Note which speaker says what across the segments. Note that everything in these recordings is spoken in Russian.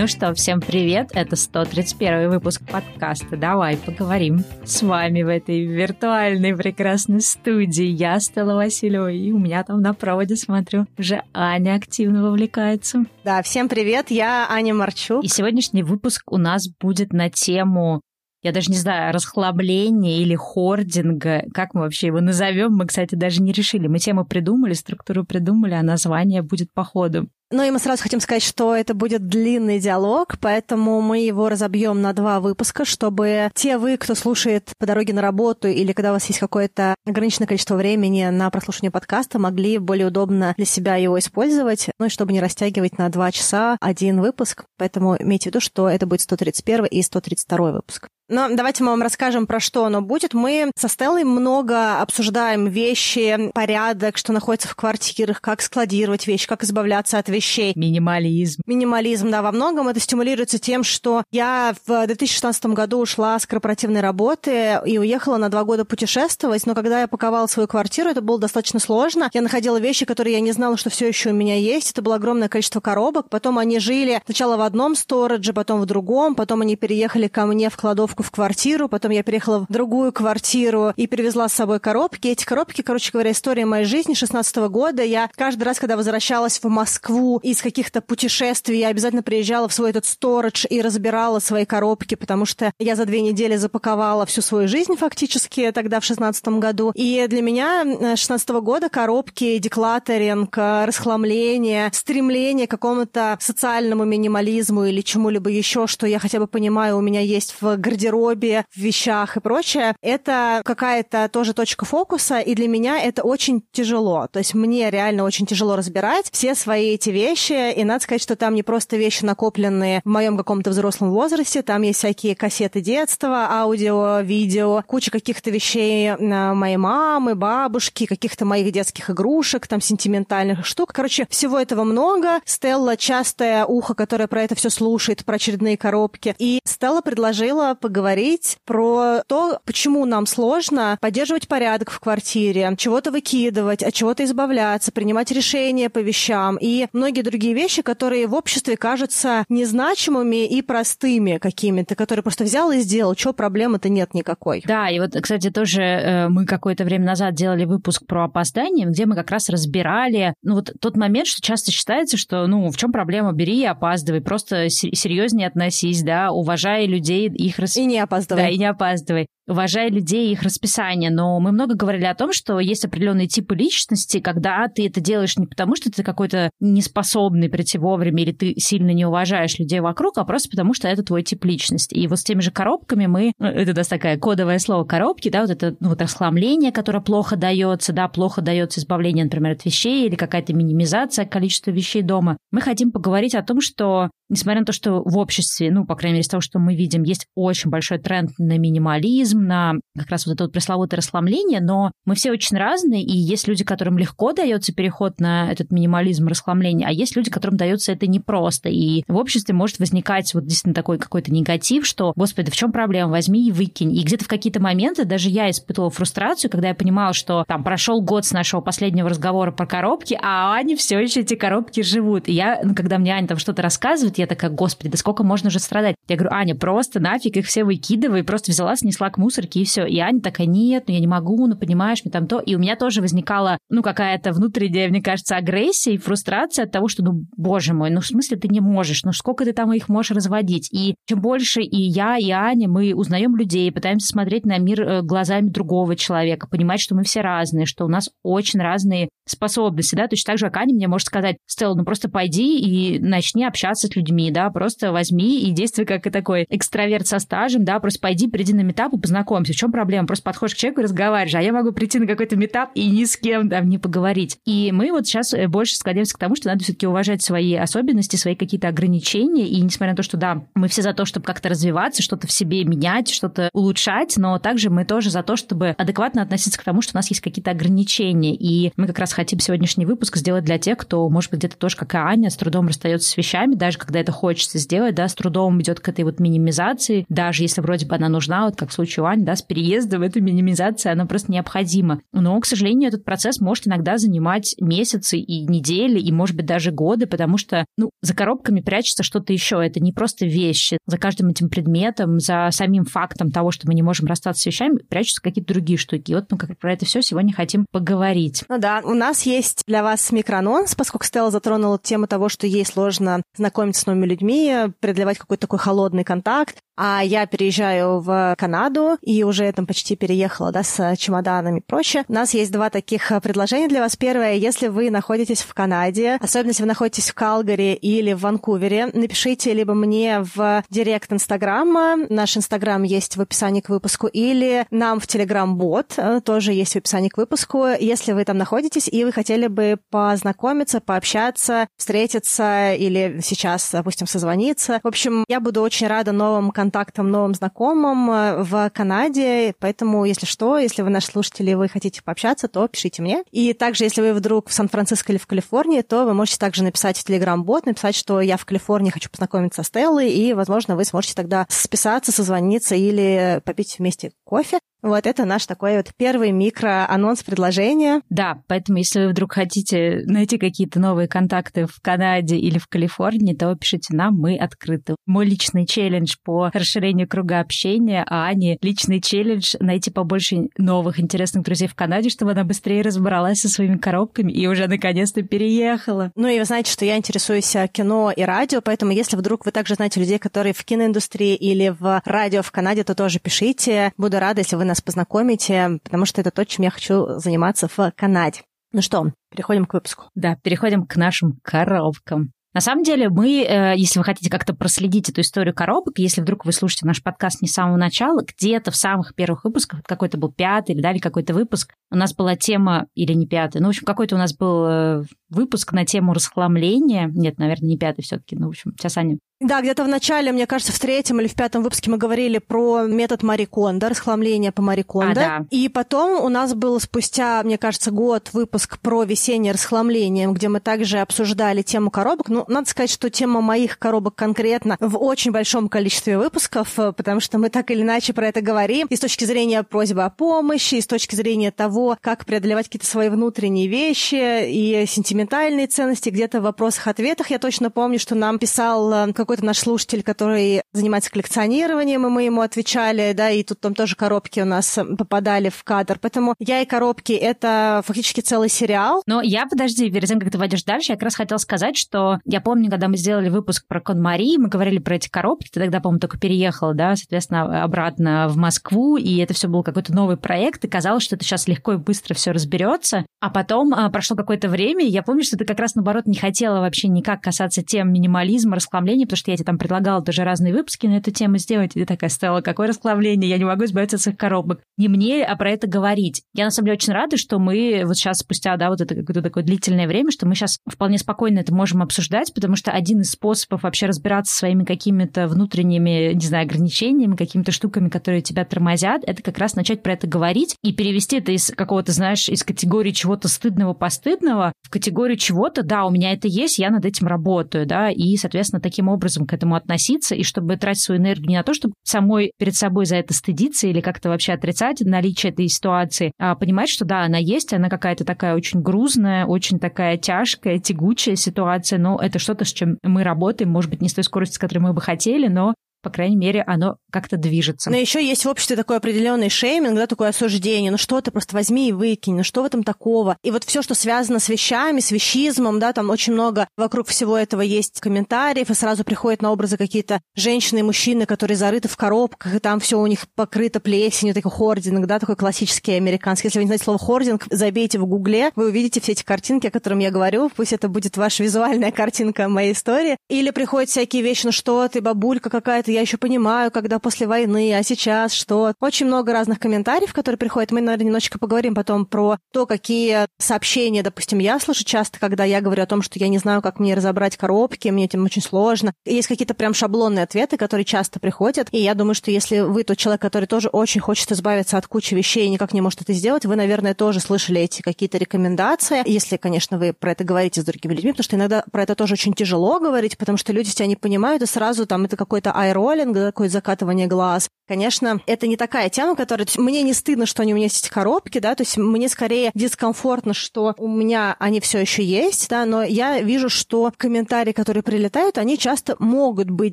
Speaker 1: Ну что, всем привет! Это 131 выпуск подкаста «Давай поговорим». С вами в этой виртуальной прекрасной студии я, Стелла Васильева, и у меня там на проводе, смотрю, уже Аня активно вовлекается.
Speaker 2: Да, всем привет, я Аня Марчук.
Speaker 1: И сегодняшний выпуск у нас будет на тему я даже не знаю, расхлабления или хординга, как мы вообще его назовем, мы, кстати, даже не решили. Мы тему придумали, структуру придумали, а название будет по ходу.
Speaker 2: Ну и мы сразу хотим сказать, что это будет длинный диалог, поэтому мы его разобьем на два выпуска, чтобы те вы, кто слушает по дороге на работу или когда у вас есть какое-то ограниченное количество времени на прослушивание подкаста, могли более удобно для себя его использовать, ну и чтобы не растягивать на два часа один выпуск. Поэтому имейте в виду, что это будет 131 и 132 выпуск. Но давайте мы вам расскажем, про что оно будет. Мы со Стеллой много обсуждаем вещи, порядок, что находится в квартирах, как складировать вещи, как избавляться от вещей.
Speaker 1: Минимализм.
Speaker 2: Минимализм, да, во многом это стимулируется тем, что я в 2016 году ушла с корпоративной работы и уехала на два года путешествовать, но когда я паковала свою квартиру, это было достаточно сложно. Я находила вещи, которые я не знала, что все еще у меня есть. Это было огромное количество коробок. Потом они жили сначала в одном сторидже, потом в другом, потом они переехали ко мне в кладовку в квартиру, потом я переехала в другую квартиру и привезла с собой коробки. Эти коробки, короче говоря, история моей жизни 16 года. Я каждый раз, когда возвращалась в Москву из каких-то путешествий, я обязательно приезжала в свой этот сторож и разбирала свои коробки, потому что я за две недели запаковала всю свою жизнь фактически тогда в 16 году. И для меня 16 -го года коробки, деклаторинг, расхламление, стремление к какому-то социальному минимализму или чему-либо еще, что я хотя бы понимаю, у меня есть в гардеробе гардеробе, в вещах и прочее, это какая-то тоже точка фокуса, и для меня это очень тяжело. То есть мне реально очень тяжело разбирать все свои эти вещи, и надо сказать, что там не просто вещи, накопленные в моем каком-то взрослом возрасте, там есть всякие кассеты детства, аудио, видео, куча каких-то вещей моей мамы, бабушки, каких-то моих детских игрушек, там сентиментальных штук. Короче, всего этого много. Стелла частое ухо, которое про это все слушает, про очередные коробки. И Стелла предложила поговорить поговорить про то, почему нам сложно поддерживать порядок в квартире, чего-то выкидывать, от чего-то избавляться, принимать решения по вещам и многие другие вещи, которые в обществе кажутся незначимыми и простыми какими-то, которые просто взял и сделал, что проблемы-то нет никакой.
Speaker 1: Да, и вот, кстати, тоже э, мы какое-то время назад делали выпуск про опоздание, где мы как раз разбирали, ну вот тот момент, что часто считается, что, ну, в чем проблема, бери и опаздывай, просто серьезнее относись, да, уважай людей, их рас...
Speaker 2: И не опаздывай.
Speaker 1: Да, и не опаздывай уважая людей и их расписание, но мы много говорили о том, что есть определенные типы личности, когда ты это делаешь не потому, что ты какой-то неспособный прийти вовремя или ты сильно не уважаешь людей вокруг, а просто потому, что это твой тип личности. И вот с теми же коробками мы, ну, это да, такое кодовое слово коробки, да, вот это ну, вот расхламление, которое плохо дается, да, плохо дается избавление, например, от вещей или какая-то минимизация количества вещей дома. Мы хотим поговорить о том, что несмотря на то, что в обществе, ну, по крайней мере, из того, что мы видим, есть очень большой тренд на минимализм, на как раз вот это вот пресловутое расхламление, но мы все очень разные, и есть люди, которым легко дается переход на этот минимализм, расхламление, а есть люди, которым дается это непросто. И в обществе может возникать вот действительно такой какой-то негатив, что, господи, в чем проблема, возьми и выкинь. И где-то в какие-то моменты даже я испытывала фрустрацию, когда я понимала, что там прошел год с нашего последнего разговора про коробки, а они все еще эти коробки живут. И я, ну, когда мне Аня там что-то рассказывает, я такая, господи, да сколько можно уже страдать? Я говорю, Аня, просто нафиг их все выкидывай, просто взяла, снесла к мусорке, и все. И Аня такая, нет, ну я не могу, ну понимаешь, мне там то. И у меня тоже возникала, ну, какая-то внутренняя, мне кажется, агрессия и фрустрация от того, что, ну, боже мой, ну, в смысле ты не можешь, ну, сколько ты там их можешь разводить? И чем больше и я, и Аня, мы узнаем людей, пытаемся смотреть на мир э, глазами другого человека, понимать, что мы все разные, что у нас очень разные способности, да, точно так же, как Аня мне может сказать, Стелла, ну просто пойди и начни общаться с людьми, да, просто возьми и действуй как и такой экстраверт со стажем, да, просто пойди, приди на метап и познакомься. В чем проблема? Просто подходишь к человеку и разговариваешь, а я могу прийти на какой-то метап и ни с кем там не поговорить. И мы вот сейчас э, больше склоняемся к тому, что надо все-таки уважать свои особенности, свои какие-то ограничения, и несмотря на то, что да, мы все за то, чтобы как-то развиваться, что-то в себе менять, что-то улучшать, но также мы тоже за то, чтобы адекватно относиться к тому, что у нас есть какие-то ограничения. И мы как раз хотим сегодняшний выпуск сделать для тех, кто, может быть, где-то тоже, как и Аня, с трудом расстается с вещами, даже когда это хочется сделать, да, с трудом идет к этой вот минимизации, даже если вроде бы она нужна, вот как в случае юань, да, с переездом, эта минимизация, она просто необходима. Но, к сожалению, этот процесс может иногда занимать месяцы и недели, и, может быть, даже годы, потому что, ну, за коробками прячется что-то еще. Это не просто вещи. За каждым этим предметом, за самим фактом того, что мы не можем расстаться с вещами, прячутся какие-то другие штуки. И вот мы как про это все сегодня хотим поговорить.
Speaker 2: Ну да, у нас есть для вас микроанонс, поскольку Стелла затронула тему того, что ей сложно знакомиться с новыми людьми, преодолевать какой-то такой холодный контакт. А я переезжаю в Канаду и уже там почти переехала, да, с чемоданами и прочее. У нас есть два таких предложения для вас. Первое, если вы находитесь в Канаде, особенно если вы находитесь в Калгари или в Ванкувере, напишите либо мне в директ Инстаграма, наш Инстаграм есть в описании к выпуску, или нам в Телеграм-бот, э, тоже есть в описании к выпуску. Если вы там находитесь и вы хотели бы познакомиться, пообщаться, встретиться или сейчас, допустим, созвониться. В общем, я буду очень рада новым контактам новым знакомым э, в Канаде. Поэтому, если что, если вы наш слушатель и вы хотите пообщаться, то пишите мне. И также, если вы вдруг в Сан-Франциско или в Калифорнии, то вы можете также написать в Телеграм-бот, написать, что я в Калифорнии хочу познакомиться с Стеллой, и, возможно, вы сможете тогда списаться, созвониться или попить вместе кофе. Вот это наш такой вот первый микро-анонс предложения.
Speaker 1: Да, поэтому если вы вдруг хотите найти какие-то новые контакты в Канаде или в Калифорнии, то пишите нам, мы открыты. Мой личный челлендж по расширению круга общения, а Ани личный челлендж найти побольше новых интересных друзей в Канаде, чтобы она быстрее разобралась со своими коробками и уже наконец-то переехала.
Speaker 2: Ну и вы знаете, что я интересуюсь э, кино и радио, поэтому если вдруг вы также знаете людей, которые в киноиндустрии или в радио в Канаде, то тоже пишите. Буду рада, если вы нас познакомите, потому что это то, чем я хочу заниматься в Канаде. Ну что, переходим к выпуску.
Speaker 1: Да, переходим к нашим коробкам. На самом деле мы, э, если вы хотите как-то проследить эту историю коробок, если вдруг вы слушаете наш подкаст не с самого начала, где-то в самых первых выпусках, какой-то был пятый или дали какой-то выпуск, у нас была тема, или не пятый, ну, в общем, какой-то у нас был э, выпуск на тему расхламления. Нет, наверное, не пятый все-таки, ну, в общем, сейчас Аня
Speaker 2: да, где-то в начале, мне кажется, в третьем или в пятом выпуске мы говорили про метод Мариконда, расхламление по Мариконда. А, да. И потом у нас был спустя, мне кажется, год выпуск про весеннее расхламление, где мы также обсуждали тему коробок. Ну, надо сказать, что тема моих коробок конкретно в очень большом количестве выпусков, э, потому что мы так или иначе про это говорим. И с точки зрения просьбы о помощи, и с точки зрения того, как преодолевать какие-то свои внутренние вещи и сентиментальные ценности, где-то в вопросах-ответах я точно помню, что нам писал э, какой-то наш слушатель, который занимается коллекционированием, и мы ему отвечали, да, и тут там тоже коробки у нас попадали в кадр. Поэтому «Я и коробки» — это фактически целый сериал.
Speaker 1: Но я, подожди, перед тем, как ты войдешь дальше, я как раз хотела сказать, что я помню, когда мы сделали выпуск про Кон Мари, мы говорили про эти коробки, ты тогда, по-моему, только переехала, да, соответственно, обратно в Москву, и это все был какой-то новый проект, и казалось, что это сейчас легко и быстро все разберется. А потом а, прошло какое-то время, и я помню, что ты как раз, наоборот, не хотела вообще никак касаться тем минимализма, расхламления, потому что я тебе там предлагала тоже разные выпуски на эту тему сделать, и ты такая стала, какое расхламление, я не могу избавиться от своих коробок. Не мне, а про это говорить. Я, на самом деле, очень рада, что мы вот сейчас, спустя, да, вот это какое-то такое длительное время, что мы сейчас вполне спокойно это можем обсуждать, потому что один из способов вообще разбираться своими какими-то внутренними, не знаю, ограничениями, какими-то штуками, которые тебя тормозят, это как раз начать про это говорить и перевести это из какого-то, знаешь, из категории чего-то стыдного, постыдного в категорию чего-то, да, у меня это есть, я над этим работаю, да, и, соответственно, таким образом к этому относиться, и чтобы тратить свою энергию не на то, чтобы самой перед собой за это стыдиться или как-то вообще отрицать наличие этой ситуации, а понимать, что да, она есть, она какая-то такая очень грузная, очень такая тяжкая, тягучая ситуация, но это что-то, с чем мы работаем, может быть, не с той скоростью, с которой мы бы хотели, но по крайней мере, оно как-то движется.
Speaker 2: Но еще есть в обществе такой определенный шейминг, да, такое осуждение. Ну что ты просто возьми и выкинь, ну что в этом такого? И вот все, что связано с вещами, с вещизмом, да, там очень много вокруг всего этого есть комментариев, и сразу приходят на образы какие-то женщины и мужчины, которые зарыты в коробках, и там все у них покрыто плесенью, такой хординг, да, такой классический американский. Если вы не знаете слово хординг, забейте в гугле, вы увидите все эти картинки, о которых я говорю, пусть это будет ваша визуальная картинка моей истории. Или приходят всякие вещи, ну что ты, бабулька какая-то, я еще понимаю, когда после войны, а сейчас что. Очень много разных комментариев, которые приходят. Мы, наверное, немножечко поговорим потом про то, какие сообщения, допустим, я слышу часто, когда я говорю о том, что я не знаю, как мне разобрать коробки, мне этим очень сложно. Есть какие-то прям шаблонные ответы, которые часто приходят. И я думаю, что если вы тот человек, который тоже очень хочет избавиться от кучи вещей и никак не может это сделать, вы, наверное, тоже слышали эти какие-то рекомендации. Если, конечно, вы про это говорите с другими людьми, потому что иногда про это тоже очень тяжело говорить, потому что люди тебя не понимают, и сразу там это какой-то аэро скроллинг, такое закатывание глаз. Конечно, это не такая тема, которая... Мне не стыдно, что они у меня есть эти коробки, да, то есть мне скорее дискомфортно, что у меня они все еще есть, да, но я вижу, что комментарии, которые прилетают, они часто могут быть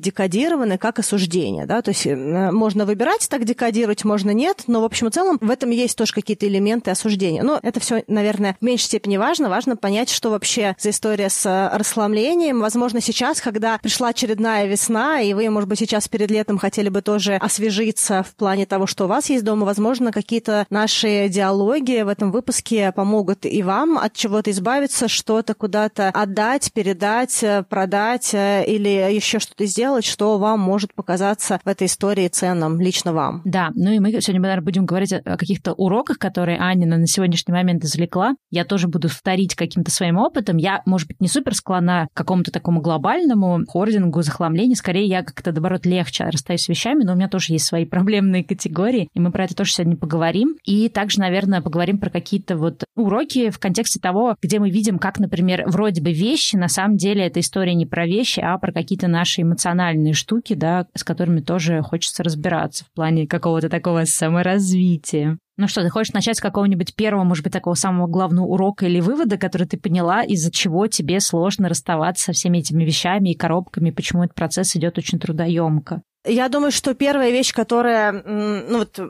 Speaker 2: декодированы как осуждение, да, то есть э, можно выбирать так декодировать, можно нет, но в общем и целом в этом есть тоже какие-то элементы осуждения. Но это все, наверное, в меньшей степени важно. Важно понять, что вообще за история с э, расслаблением. Возможно, сейчас, когда пришла очередная весна, и вы, может быть, сейчас перед летом хотели бы тоже освежить говорится в плане того, что у вас есть дома. Возможно, какие-то наши диалоги в этом выпуске помогут и вам от чего-то избавиться, что-то куда-то отдать, передать, продать э, или еще что-то сделать, что вам может показаться в этой истории ценным лично вам.
Speaker 1: Да, ну и мы сегодня, наверное, будем говорить о каких-то уроках, которые Анина на сегодняшний момент извлекла. Я тоже буду вторить каким-то своим опытом. Я, может быть, не супер склонна к какому-то такому глобальному хордингу, захламлению. Скорее, я как-то, наоборот, легче расстаюсь с вещами, но у меня тоже есть свои проблемные категории, и мы про это тоже сегодня поговорим. И также, наверное, поговорим про какие-то вот уроки в контексте того, где мы видим, как, например, вроде бы вещи, на самом деле эта история не про вещи, а про какие-то наши эмоциональные штуки, да, с которыми тоже хочется разбираться в плане какого-то такого саморазвития. Ну что, ты хочешь начать с какого-нибудь первого, может быть, такого самого главного урока или вывода, который ты поняла, из-за чего тебе сложно расставаться со всеми этими вещами и коробками, почему этот процесс идет очень трудоемко?
Speaker 2: Я думаю, что первая вещь, которая, ну вот,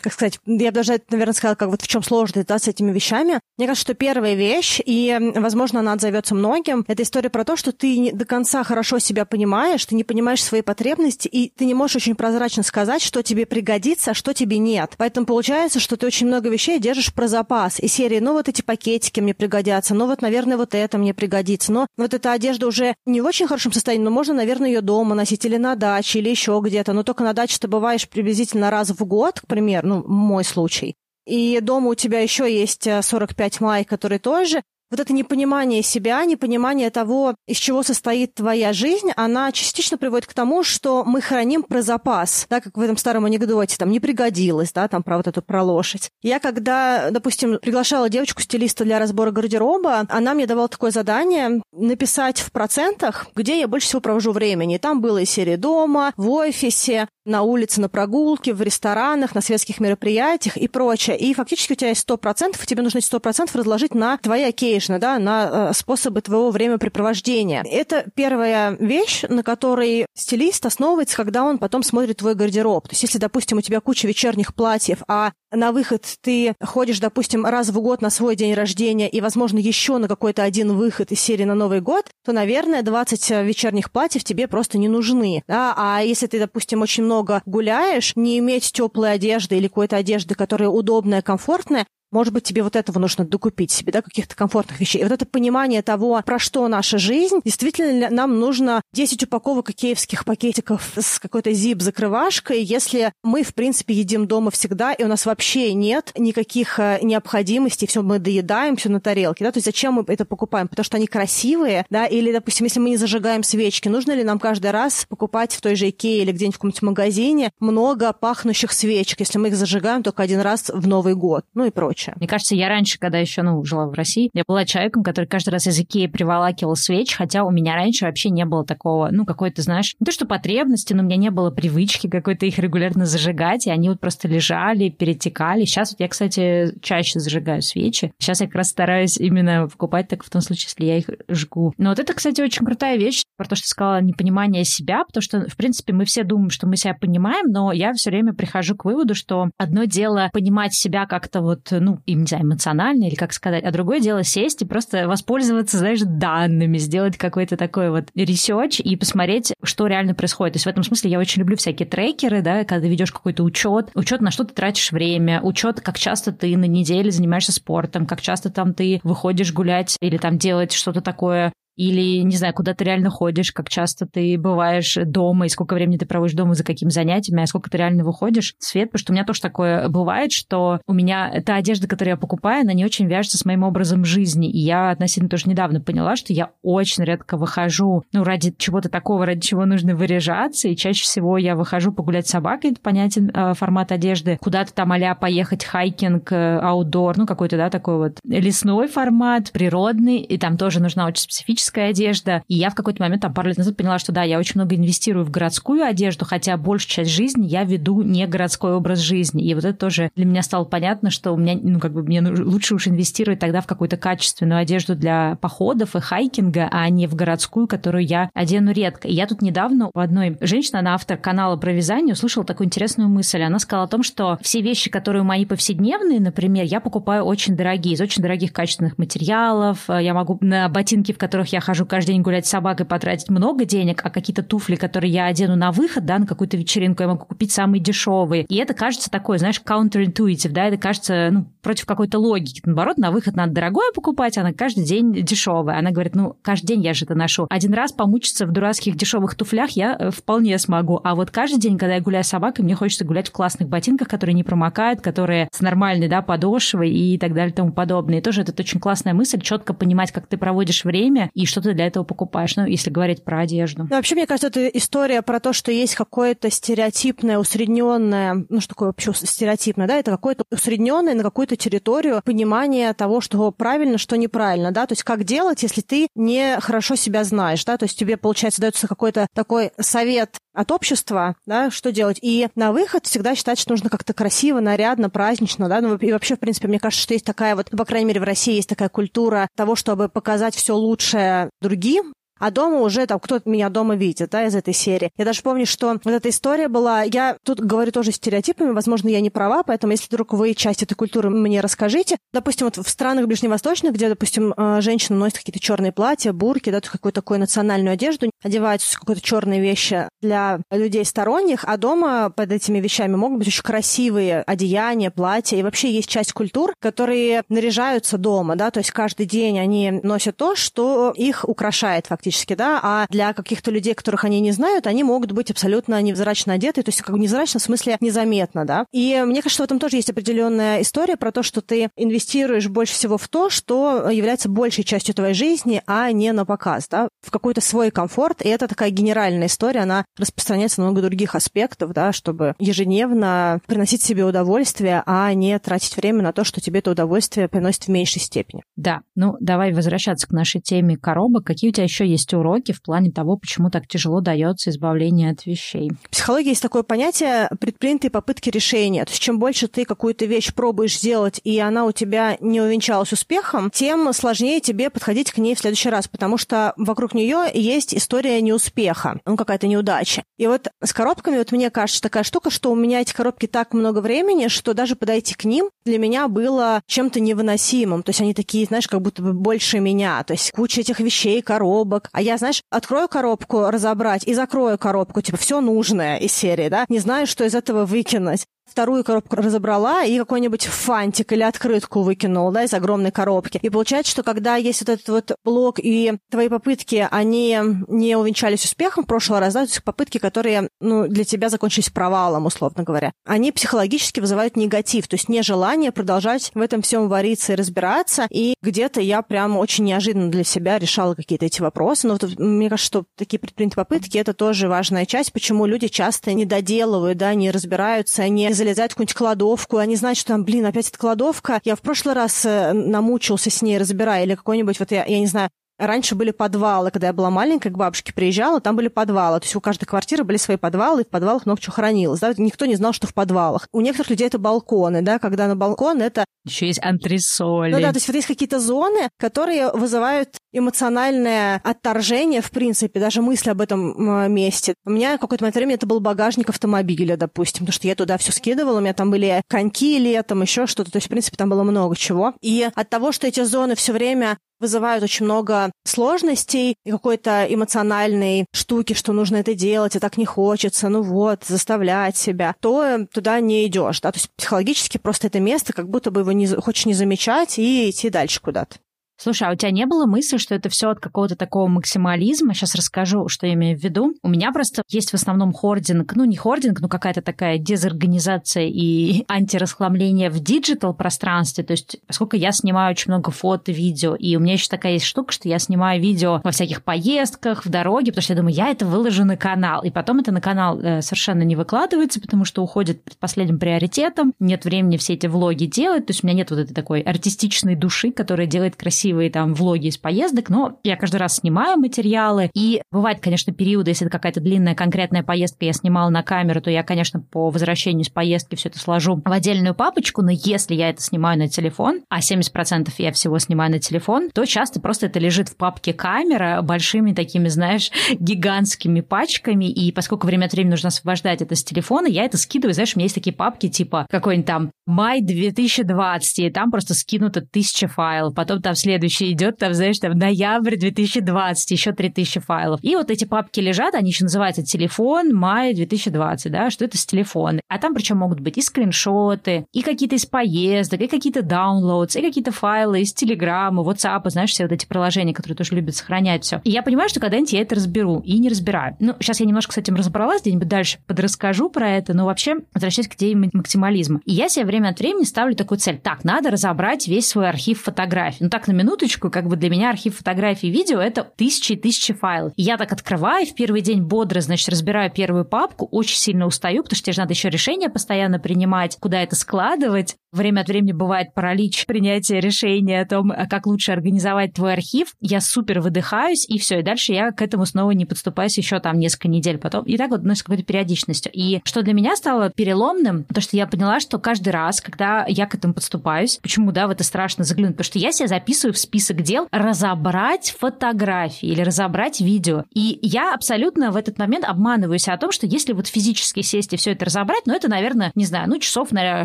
Speaker 2: как сказать, я бы даже, наверное, сказала, как вот в чем сложность да, с этими вещами. Мне кажется, что первая вещь, и, возможно, она отзовется многим, это история про то, что ты не до конца хорошо себя понимаешь, ты не понимаешь свои потребности, и ты не можешь очень прозрачно сказать, что тебе пригодится, а что тебе нет. Поэтому получается, что ты очень много вещей держишь про запас. И серии, ну вот эти пакетики мне пригодятся, ну вот, наверное, вот это мне пригодится. Но вот эта одежда уже не в очень хорошем состоянии, но можно, наверное, ее дома носить или на даче, или еще еще где-то, но только на даче ты бываешь приблизительно раз в год, к примеру, ну, мой случай. И дома у тебя еще есть 45 э, май, который тоже вот это непонимание себя, непонимание того, из чего состоит твоя жизнь, она частично приводит к тому, что мы храним про запас, да, как в этом старом анекдоте, там, не пригодилось, да, там, про вот эту, про лошадь. Я когда, допустим, приглашала девочку-стилиста для разбора гардероба, она мне давала такое задание написать в процентах, где я больше всего провожу времени. И там было и серия дома, в офисе, на улице, на прогулке, в ресторанах, на светских мероприятиях и прочее. И фактически у тебя есть 100%, и тебе нужно эти 100% разложить на твои окейшны, да, на э, способы твоего времяпрепровождения. Это первая вещь, на которой стилист основывается, когда он потом смотрит твой гардероб. То есть если, допустим, у тебя куча вечерних платьев, а на выход ты ходишь, допустим, раз в год на свой день рождения и, возможно, еще на какой-то один выход из серии на Новый год, то, наверное, 20 вечерних платьев тебе просто не нужны. Да? А если ты, допустим, очень много гуляешь, не иметь теплой одежды или какой-то одежды, которая удобная, комфортная, может быть, тебе вот этого нужно докупить себе, да, каких-то комфортных вещей. И вот это понимание того, про что наша жизнь, действительно нам нужно 10 упаковок икеевских пакетиков с какой-то зип-закрывашкой, если мы, в принципе, едим дома всегда, и у нас вообще нет никаких э, необходимостей, все мы доедаем, все на тарелке, да, то есть зачем мы это покупаем? Потому что они красивые, да, или, допустим, если мы не зажигаем свечки, нужно ли нам каждый раз покупать в той же Икее или где-нибудь в каком-нибудь магазине много пахнущих свечек, если мы их зажигаем только один раз в Новый год, ну и прочее.
Speaker 1: Мне кажется, я раньше, когда еще, ну, жила в России, я была человеком, который каждый раз из Икеи приволакивал свеч, хотя у меня раньше вообще не было такого, ну, какой-то, знаешь, не то что потребности, но у меня не было привычки какой-то их регулярно зажигать, и они вот просто лежали, перетекали. Сейчас вот я, кстати, чаще зажигаю свечи. Сейчас я как раз стараюсь именно покупать так в том случае, если я их жгу. Но вот это, кстати, очень крутая вещь, про то, что ты сказала, непонимание себя, потому что, в принципе, мы все думаем, что мы себя понимаем, но я все время прихожу к выводу, что одно дело понимать себя как-то вот, ну, им, не знаю, эмоционально или как сказать, а другое дело сесть и просто воспользоваться, знаешь, данными, сделать какой-то такой вот research и посмотреть, что реально происходит. То есть в этом смысле я очень люблю всякие трекеры, да, когда ведешь какой-то учет, учет, на что ты тратишь время, учет, как часто ты на неделе занимаешься спортом, как часто там ты выходишь гулять или там делать что-то такое или, не знаю, куда ты реально ходишь, как часто ты бываешь дома, и сколько времени ты проводишь дома, за какими занятиями, а сколько ты реально выходишь. В свет, потому что у меня тоже такое бывает, что у меня та одежда, которую я покупаю, она не очень вяжется с моим образом жизни, и я относительно тоже недавно поняла, что я очень редко выхожу, ну, ради чего-то такого, ради чего нужно выряжаться, и чаще всего я выхожу погулять с собакой, это понятен э, формат одежды, куда-то там а поехать хайкинг, э, аутдор, ну, какой-то, да, такой вот лесной формат, природный, и там тоже нужна очень специфическая туристическая одежда. И я в какой-то момент, там, пару лет назад поняла, что да, я очень много инвестирую в городскую одежду, хотя большую часть жизни я веду не городской образ жизни. И вот это тоже для меня стало понятно, что у меня, ну, как бы мне лучше уж инвестировать тогда в какую-то качественную одежду для походов и хайкинга, а не в городскую, которую я одену редко. И я тут недавно у одной женщины, она автор канала про вязание, услышала такую интересную мысль. Она сказала о том, что все вещи, которые мои повседневные, например, я покупаю очень дорогие, из очень дорогих качественных материалов. Я могу на ботинки, в которых я хожу каждый день гулять с собакой, потратить много денег, а какие-то туфли, которые я одену на выход, да, на какую-то вечеринку, я могу купить самые дешевые. И это кажется такое, знаешь, counterintuitive, да, это кажется, ну, против какой-то логики. Наоборот, на выход надо дорогое покупать, а на каждый день дешевое. Она говорит, ну, каждый день я же это ношу. Один раз помучиться в дурацких дешевых туфлях я э, вполне смогу. А вот каждый день, когда я гуляю с собакой, мне хочется гулять в классных ботинках, которые не промокают, которые с нормальной, да, подошвой и так далее и тому подобное. И тоже это очень классная мысль, четко понимать, как ты проводишь время и что ты для этого покупаешь, ну, если говорить про одежду.
Speaker 2: Ну, вообще, мне кажется, это история про то, что есть какое-то стереотипное, усредненное, ну, что такое вообще стереотипное, да, это какое-то усредненное на какую-то территорию понимание того, что правильно, что неправильно, да, то есть как делать, если ты не хорошо себя знаешь, да, то есть тебе, получается, дается какой-то такой совет от общества, да, что делать. И на выход всегда считать, что нужно как-то красиво, нарядно, празднично, да, ну и вообще, в принципе, мне кажется, что есть такая вот, ну, по крайней мере, в России есть такая культура того, чтобы показать все лучшее другим, а дома уже там кто-то меня дома видит, да, из этой серии. Я даже помню, что вот эта история была, я тут говорю тоже стереотипами, возможно, я не права, поэтому если вдруг вы часть этой культуры, мне расскажите. Допустим, вот в странах ближневосточных, где, допустим, э, женщины носят какие-то черные платья, бурки, да, какую-то такую национальную одежду, одеваются в какие-то черные вещи для людей сторонних, а дома под этими вещами могут быть очень красивые одеяния, платья, и вообще есть часть культур, которые наряжаются дома, да, то есть каждый день они носят то, что их украшает фактически фактически, да, а для каких-то людей, которых они не знают, они могут быть абсолютно невзрачно одеты, то есть как бы невзрачно в смысле незаметно, да. И мне кажется, в этом тоже есть определенная история про то, что ты инвестируешь больше всего в то, что является большей частью твоей жизни, а не на показ, да, в какой-то свой комфорт. И это такая генеральная история, она распространяется на много других аспектов, да, чтобы ежедневно приносить себе удовольствие, а не тратить время на то, что тебе это удовольствие приносит в меньшей степени.
Speaker 1: Да, ну давай возвращаться к нашей теме коробок. Какие у тебя еще есть есть уроки в плане того, почему так тяжело дается избавление от вещей.
Speaker 2: В психологии есть такое понятие предпринятые попытки решения. То есть чем больше ты какую-то вещь пробуешь сделать, и она у тебя не увенчалась успехом, тем сложнее тебе подходить к ней в следующий раз, потому что вокруг нее есть история неуспеха, ну какая-то неудача. И вот с коробками, вот мне кажется, такая штука, что у меня эти коробки так много времени, что даже подойти к ним для меня было чем-то невыносимым. То есть они такие, знаешь, как будто бы больше меня. То есть куча этих вещей, коробок, а я, знаешь, открою коробку разобрать и закрою коробку, типа, все нужное из серии, да, не знаю, что из этого выкинуть вторую коробку разобрала и какой-нибудь фантик или открытку выкинул, да, из огромной коробки. И получается, что когда есть вот этот вот блок и твои попытки, они не увенчались успехом в прошлый раз, да, то есть попытки, которые, ну, для тебя закончились провалом, условно говоря, они психологически вызывают негатив, то есть нежелание продолжать в этом всем вариться и разбираться. И где-то я прям очень неожиданно для себя решала какие-то эти вопросы. Но вот мне кажется, что такие предпринятые попытки — это тоже важная часть, почему люди часто не доделывают, да, не разбираются, не залезают в какую-нибудь кладовку, они знают, что там, блин, опять эта кладовка. Я в прошлый раз э, намучился с ней, разбирая, или какой-нибудь, вот я, я не знаю, Раньше были подвалы, когда я была маленькая, к бабушке приезжала, там были подвалы. То есть у каждой квартиры были свои подвалы, и в подвалах много чего хранилось. Да? Никто не знал, что в подвалах. У некоторых людей это балконы, да, когда на балкон это...
Speaker 1: Еще есть антресоли.
Speaker 2: Ну да, то есть вот есть какие-то зоны, которые вызывают эмоциональное отторжение, в принципе, даже мысли об этом месте. У меня какое-то момент времени это был багажник автомобиля, допустим, потому что я туда все скидывала, у меня там были коньки летом, еще что-то, то есть, в принципе, там было много чего. И от того, что эти зоны все время вызывают очень много сложностей и какой-то эмоциональной штуки, что нужно это делать, а так не хочется, ну вот, заставлять себя, то туда не идешь, да, то есть психологически просто это место, как будто бы его не, хочешь не замечать и идти дальше куда-то.
Speaker 1: Слушай, а у тебя не было мысли, что это все от какого-то такого максимализма? Сейчас расскажу, что я имею в виду. У меня просто есть в основном hoarding, ну не hoarding, но какая-то такая дезорганизация и антирасхламление в digital пространстве. То есть, поскольку я снимаю очень много фото, видео, и у меня еще такая есть штука, что я снимаю видео во всяких поездках, в дороге, потому что я думаю, я это выложу на канал. И потом это на канал э, совершенно не выкладывается, потому что уходит последним приоритетом, нет времени все эти влоги делать. То есть у меня нет вот этой такой артистичной души, которая делает красивые красивые там влоги из поездок, но я каждый раз снимаю материалы, и бывает, конечно, периоды, если это какая-то длинная конкретная поездка, я снимала на камеру, то я, конечно, по возвращению с поездки все это сложу в отдельную папочку, но если я это снимаю на телефон, а 70% я всего снимаю на телефон, то часто просто это лежит в папке камера большими такими, знаешь, гигантскими пачками, и поскольку время от времени нужно освобождать это с телефона, я это скидываю, знаешь, у меня есть такие папки типа какой-нибудь там май 2020, и там просто скинуто тысяча файлов, потом там следующий идет, там, знаешь, там ноябрь 2020, еще 3000 файлов. И вот эти папки лежат, они еще называются телефон, май 2020, да, что это с телефона. А там причем могут быть и скриншоты, и какие-то из поездок, и какие-то downloads, и какие-то файлы из Телеграма, WhatsApp, знаешь, все вот эти приложения, которые тоже любят сохранять все. И я понимаю, что когда-нибудь я это разберу, и не разбираю. Ну, сейчас я немножко с этим разобралась, где-нибудь дальше подрасскажу про это, но вообще возвращаясь к идее максимализма. И я себе время от времени ставлю такую цель. Так, надо разобрать весь свой архив фотографий. Ну так, на минуточку, как бы для меня архив фотографий и видео — это тысячи и тысячи файлов. Я так открываю, в первый день бодро, значит, разбираю первую папку, очень сильно устаю, потому что тебе же надо еще решения постоянно принимать, куда это складывать. Время от времени бывает паралич принятия решения о том, а как лучше организовать твой архив. Я супер выдыхаюсь, и все. И дальше я к этому снова не подступаюсь еще там несколько недель потом. И так вот, ну, с какой-то периодичностью. И что для меня стало переломным, то, что я поняла, что каждый раз, когда я к этому подступаюсь, почему, да, в это страшно заглянуть, потому что я себя записываю в список дел разобрать фотографии или разобрать видео. И я абсолютно в этот момент обманываюсь о том, что если вот физически сесть и все это разобрать, ну, это, наверное, не знаю, ну, часов, наверное,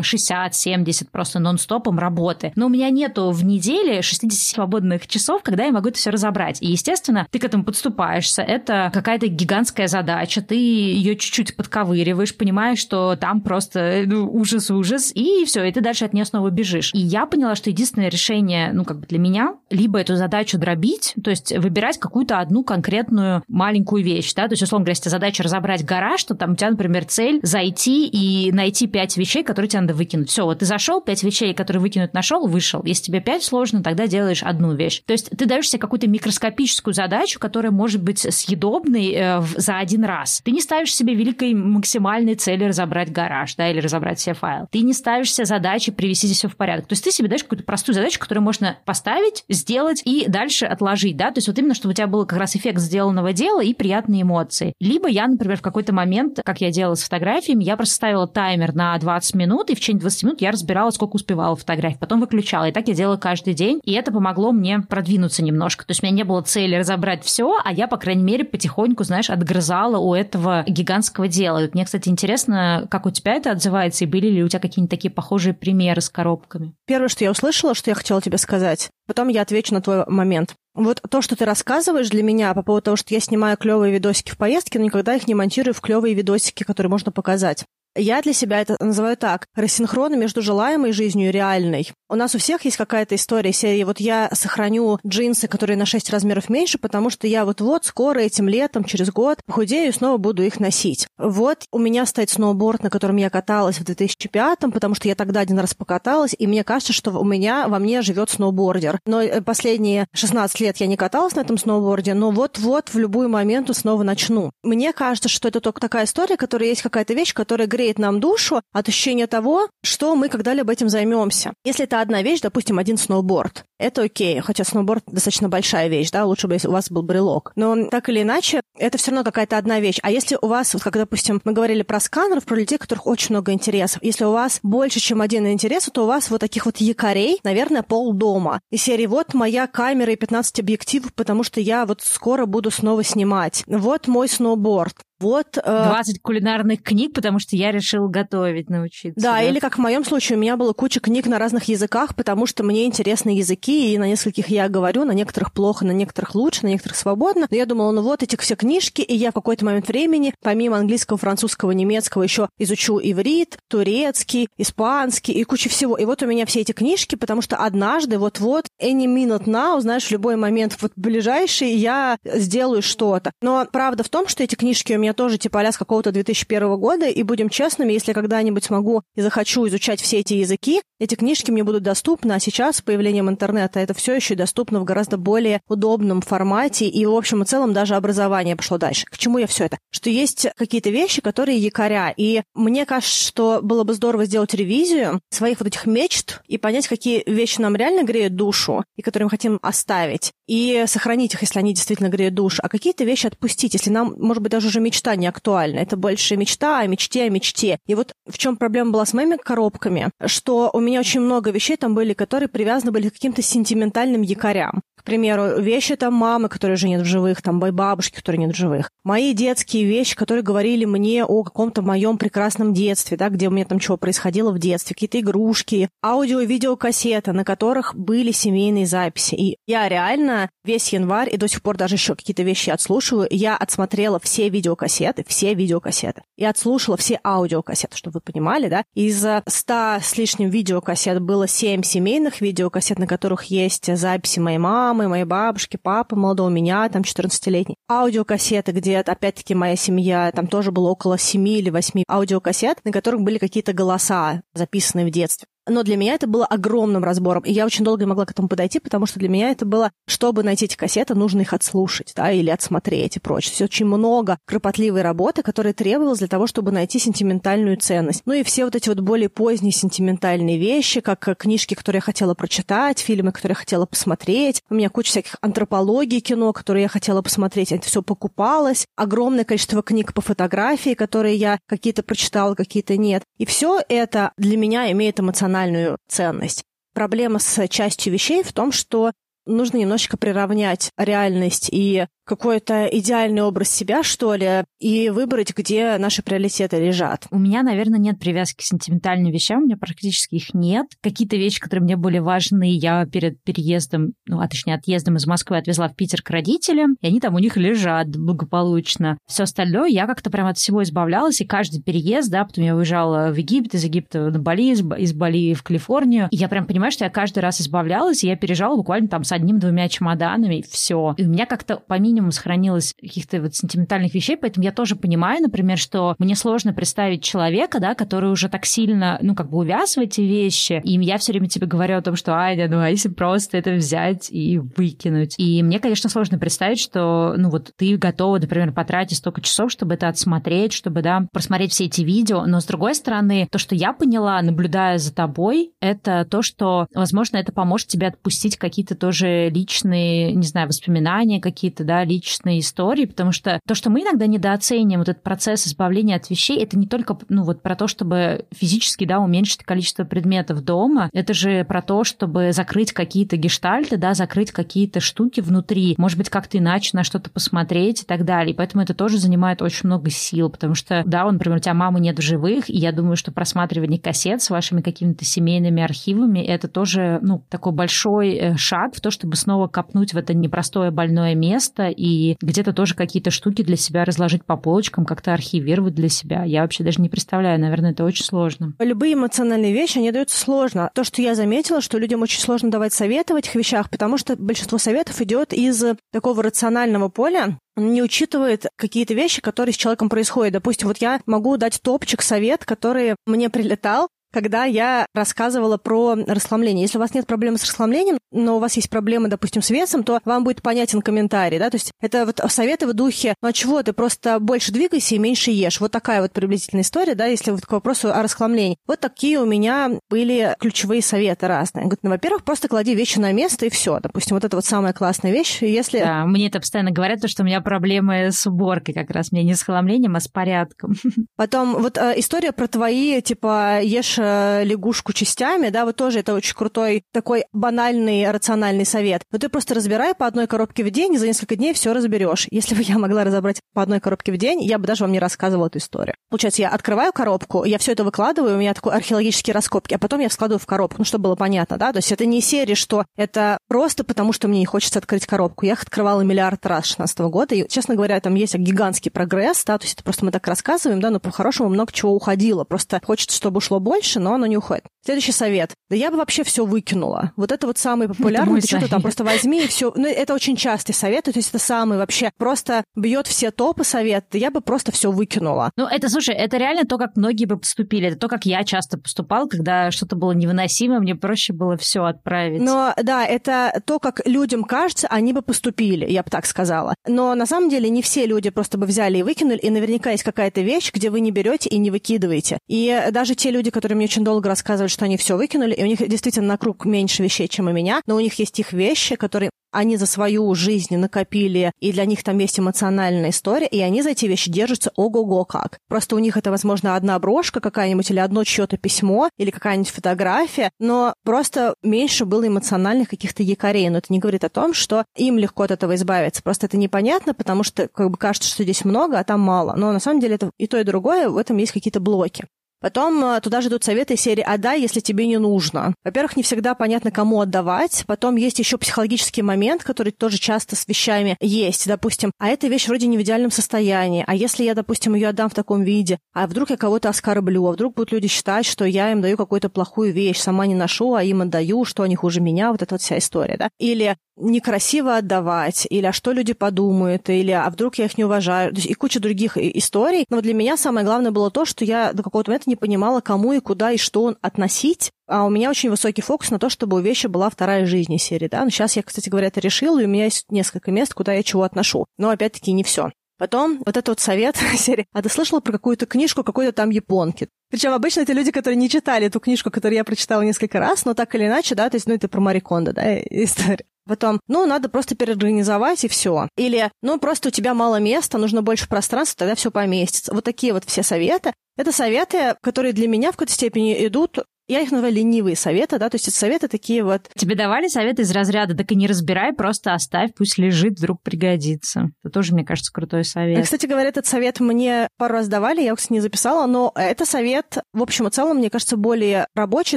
Speaker 1: 60-70 70 просто нон-стопом работы. Но у меня нету в неделе 60 свободных часов, когда я могу это все разобрать. И, естественно, ты к этому подступаешься. Это какая-то гигантская задача. Ты ее чуть-чуть подковыриваешь, понимаешь, что там просто ну, ужас-ужас, и все, и ты дальше от нее снова бежишь. И я поняла, что единственное решение, ну, как бы для меня, либо эту задачу дробить, то есть выбирать какую-то одну конкретную маленькую вещь, да, то есть, условно говоря, если задача разобрать гараж, то там у тебя, например, цель зайти и найти пять вещей, которые тебе надо выкинуть. Все, вот ты зашел нашел, пять вещей, которые выкинуть нашел, вышел. Если тебе пять сложно, тогда делаешь одну вещь. То есть ты даешь себе какую-то микроскопическую задачу, которая может быть съедобной э, за один раз. Ты не ставишь себе великой максимальной цели разобрать гараж, да, или разобрать все файлы. Ты не ставишь себе задачи привести здесь все в порядок. То есть ты себе даешь какую-то простую задачу, которую можно поставить, сделать и дальше отложить, да, то есть вот именно, чтобы у тебя был как раз эффект сделанного дела и приятные эмоции. Либо я, например, в какой-то момент, как я делала с фотографиями, я просто ставила таймер на 20 минут, и в течение 20 минут я разбирала разбирала, сколько успевала фотографий, потом выключала. И так я делала каждый день, и это помогло мне продвинуться немножко. То есть у меня не было цели разобрать все, а я, по крайней мере, потихоньку, знаешь, отгрызала у этого гигантского дела. И вот мне, кстати, интересно, как у тебя это отзывается, и были ли у тебя какие-нибудь такие похожие примеры с коробками?
Speaker 2: Первое, что я услышала, что я хотела тебе сказать, потом я отвечу на твой момент. Вот то, что ты рассказываешь для меня по поводу того, что я снимаю клевые видосики в поездке, но никогда их не монтирую в клевые видосики, которые можно показать. Я для себя это называю так. Рассинхрон между желаемой жизнью и реальной. У нас у всех есть какая-то история серии. Вот я сохраню джинсы, которые на 6 размеров меньше, потому что я вот-вот скоро этим летом, через год, похудею и снова буду их носить. Вот у меня стоит сноуборд, на котором я каталась в 2005 потому что я тогда один раз покаталась, и мне кажется, что у меня, во мне живет сноубордер. Но э, последние 16 лет я не каталась на этом сноуборде, но вот-вот в любой момент снова начну. Мне кажется, что это только такая история, которая есть какая-то вещь, которая греет греет нам душу от ощущения того, что мы когда-либо этим займемся. Если это одна вещь, допустим, один сноуборд, это окей, хотя сноуборд достаточно большая вещь, да, лучше бы, если у вас был брелок. Но так или иначе, это все равно какая-то одна вещь. А если у вас, вот как, допустим, мы говорили про сканеров, про людей, у которых очень много интересов, если у вас больше, чем один интерес, то у вас вот таких вот якорей, наверное, пол дома. И серии вот моя камера и 15 объективов, потому что я вот скоро буду снова снимать. Вот мой сноуборд. Вот,
Speaker 1: 20 э... кулинарных книг, потому что я решил готовить научиться.
Speaker 2: Да, да, или как в моем случае, у меня было куча книг на разных языках, потому что мне интересны языки, и на нескольких я говорю, на некоторых плохо, на некоторых лучше, на некоторых свободно. Но я думала, ну вот эти все книжки, и я в какой-то момент времени, помимо английского, французского, немецкого, еще изучу иврит, турецкий, испанский и куча всего. И вот у меня все эти книжки, потому что однажды, вот-вот, any minute now, знаешь, в любой момент, вот ближайший, я сделаю что-то. Но правда в том, что эти книжки у меня тоже типа а с какого-то 2001 года, и будем честными, если когда-нибудь смогу и захочу изучать все эти языки, эти книжки мне будут доступны, а сейчас с появлением интернета это все еще доступно в гораздо более удобном формате, и в общем и целом даже образование пошло дальше. К чему я все это? Что есть какие-то вещи, которые якоря, и мне кажется, что было бы здорово сделать ревизию своих вот этих мечт и понять, какие вещи нам реально греют душу и которые мы хотим оставить, и сохранить их, если они действительно греют душу, а какие-то вещи отпустить, если нам, может быть, даже уже мечта не актуальна. Это больше мечта о мечте, о мечте. И вот в чем проблема была с моими коробками, что у меня очень много вещей там были, которые привязаны были к каким-то сентиментальным якорям. Примеру, вещи там мамы, которые уже нет в живых, там бабушки, которые нет в живых. Мои детские вещи, которые говорили мне о каком-то моем прекрасном детстве, да, где у меня там чего происходило в детстве, какие-то игрушки, аудио и видеокассеты, на которых были семейные записи. И я реально весь январь и до сих пор даже еще какие-то вещи отслушиваю. Я отсмотрела все видеокассеты, все видеокассеты. И отслушала все аудиокассеты, чтобы вы понимали, да. Из ста с лишним видеокассет было семь семейных видеокассет, на которых есть записи моей мамы, мамы, моей бабушки, папы, молодого меня, там 14-летний. Аудиокассеты, где, опять-таки, моя семья, там тоже было около 7 или 8 аудиокассет, на которых были какие-то голоса, записанные в детстве. Но для меня это было огромным разбором. И я очень долго не могла к этому подойти, потому что для меня это было, чтобы найти эти кассеты, нужно их отслушать, да, или отсмотреть и прочее. Все очень много кропотливой работы, которая требовалась для того, чтобы найти сентиментальную ценность. Ну и все вот эти вот более поздние сентиментальные вещи, как книжки, которые я хотела прочитать, фильмы, которые я хотела посмотреть. У меня куча всяких антропологий кино, которые я хотела посмотреть. Это все покупалось. Огромное количество книг по фотографии, которые я какие-то прочитала, какие-то нет. И все это для меня имеет эмоциональный эмоциональную ценность. Проблема с частью вещей в том, что нужно немножечко приравнять реальность и какой-то идеальный образ себя, что ли, и выбрать, где наши приоритеты лежат.
Speaker 1: У меня, наверное, нет привязки к сентиментальным вещам, у меня практически их нет. Какие-то вещи, которые мне были важны, я перед переездом, ну, а точнее отъездом из Москвы отвезла в Питер к родителям, и они там у них лежат благополучно. Все остальное я как-то прям от всего избавлялась, и каждый переезд, да, потом я уезжала в Египет, из Египта на Бали, из, Бали в Калифорнию, и я прям понимаю, что я каждый раз избавлялась, и я переезжала буквально там с одним-двумя чемоданами, и все. И у меня как-то по минимуму сохранилось каких-то вот сентиментальных вещей, поэтому я тоже понимаю, например, что мне сложно представить человека, да, который уже так сильно, ну, как бы увяз в эти вещи, и я все время тебе говорю о том, что, Аня, ну, а если просто это взять и выкинуть? И мне, конечно, сложно представить, что, ну, вот ты готова, например, потратить столько часов, чтобы это отсмотреть, чтобы, да, просмотреть все эти видео, но, с другой стороны, то, что я поняла, наблюдая за тобой, это то, что, возможно, это поможет тебе отпустить какие-то тоже личные, не знаю, воспоминания какие-то, да, личные истории, потому что то, что мы иногда недооцениваем, вот этот процесс избавления от вещей, это не только, ну, вот про то, чтобы физически, да, уменьшить количество предметов дома, это же про то, чтобы закрыть какие-то гештальты, да, закрыть какие-то штуки внутри, может быть, как-то иначе на что-то посмотреть и так далее. Поэтому это тоже занимает очень много сил, потому что, да, он, например, у тебя мамы нет в живых, и я думаю, что просматривание кассет с вашими какими-то семейными архивами, это тоже, ну, такой большой э, шаг в то, чтобы снова копнуть в это непростое больное место и где-то тоже какие-то штуки для себя разложить по полочкам, как-то архивировать для себя. Я вообще даже не представляю, наверное, это очень сложно.
Speaker 2: Любые эмоциональные вещи, они даются сложно. То, что я заметила, что людям очень сложно давать советы в этих вещах, потому что большинство советов идет из такого рационального поля, не учитывает какие-то вещи, которые с человеком происходят. Допустим, вот я могу дать топчик совет, который мне прилетал, когда я рассказывала про расслабление. Если у вас нет проблемы с расслаблением, но у вас есть проблемы, допустим, с весом, то вам будет понятен комментарий, да, то есть это вот советы в духе, ну а чего, ты просто больше двигайся и меньше ешь. Вот такая вот приблизительная история, да, если вот к вопросу о расхламлении. Вот такие у меня были ключевые советы разные. Говорит, ну, во-первых, просто клади вещи на место и все. Допустим, вот это вот самая классная вещь, если...
Speaker 1: Да, мне это постоянно говорят, то, что у меня проблемы с уборкой как раз. Мне не с хламлением, а с порядком.
Speaker 2: Потом вот э, история про твои, типа, ешь лягушку частями, да, вот тоже это очень крутой такой банальный рациональный совет. Но ты просто разбирай по одной коробке в день, и за несколько дней все разберешь. Если бы я могла разобрать по одной коробке в день, я бы даже вам не рассказывала эту историю. Получается, я открываю коробку, я все это выкладываю, у меня такой археологические раскопки, а потом я складываю в коробку, ну, чтобы было понятно, да, то есть это не серия, что это просто потому, что мне не хочется открыть коробку. Я их открывала миллиард раз с 16 года, и, честно говоря, там есть гигантский прогресс, да, то есть это просто мы так рассказываем, да, но по-хорошему много чего уходило, просто хочется, чтобы ушло больше, но оно не уходит. Следующий совет. Да я бы вообще все выкинула. Вот это вот самый популярный. Ты что-то там просто возьми и все. Ну, это очень частый совет. То есть это самый вообще просто бьет все топы совет. Да я бы просто все выкинула.
Speaker 1: Ну, это, слушай, это реально то, как многие бы поступили. Это то, как я часто поступал, когда что-то было невыносимо, мне проще было все отправить.
Speaker 2: Но да, это то, как людям кажется, они бы поступили, я бы так сказала. Но на самом деле не все люди просто бы взяли и выкинули, и наверняка есть какая-то вещь, где вы не берете и не выкидываете. И даже те люди, которые мне очень долго рассказывали, что они все выкинули, и у них действительно на круг меньше вещей, чем у меня, но у них есть их вещи, которые они за свою жизнь накопили, и для них там есть эмоциональная история, и они за эти вещи держатся ого-го как. Просто у них это, возможно, одна брошка какая-нибудь, или одно чье-то письмо, или какая-нибудь фотография, но просто меньше было эмоциональных каких-то якорей. Но это не говорит о том, что им легко от этого избавиться. Просто это непонятно, потому что как бы кажется, что здесь много, а там мало. Но на самом деле это и то, и другое, в этом есть какие-то блоки. Потом э, туда же идут советы серии «отдай, если тебе не нужно». Во-первых, не всегда понятно, кому отдавать. Потом есть еще психологический момент, который тоже часто с вещами есть. Допустим, а эта вещь вроде не в идеальном состоянии. А если я, допустим, ее отдам в таком виде? А вдруг я кого-то оскорблю? А вдруг будут люди считать, что я им даю какую-то плохую вещь, сама не ношу, а им отдаю, что они хуже меня? Вот эта вот вся история, да? Или некрасиво отдавать, или а что люди подумают, или а вдруг я их не уважаю, то есть и куча других историй. Но для меня самое главное было то, что я до какого-то момента не понимала, кому и куда и что относить. А у меня очень высокий фокус на то, чтобы у вещи была вторая жизнь серии, да. Но сейчас я, кстати говоря, это решила, и у меня есть несколько мест, куда я чего отношу. Но опять-таки не все. Потом вот этот вот совет серии. А ты слышала про какую-то книжку какой-то там японки? Причем обычно это люди, которые не читали эту книжку, которую я прочитала несколько раз, но так или иначе, да, то есть, ну, это про Марикондо, да, история. Потом, ну, надо просто переорганизовать и все. Или, ну, просто у тебя мало места, нужно больше пространства, тогда все поместится. Вот такие вот все советы. Это советы, которые для меня в какой-то степени идут я их называю ленивые советы, да, то есть это советы такие вот...
Speaker 1: Тебе давали советы из разряда, так и не разбирай, просто оставь, пусть лежит, вдруг пригодится. Это тоже, мне кажется, крутой совет.
Speaker 2: Кстати говоря, этот совет мне пару раз давали, я, кстати, не записала, но это совет, в общем и целом, мне кажется, более рабочий.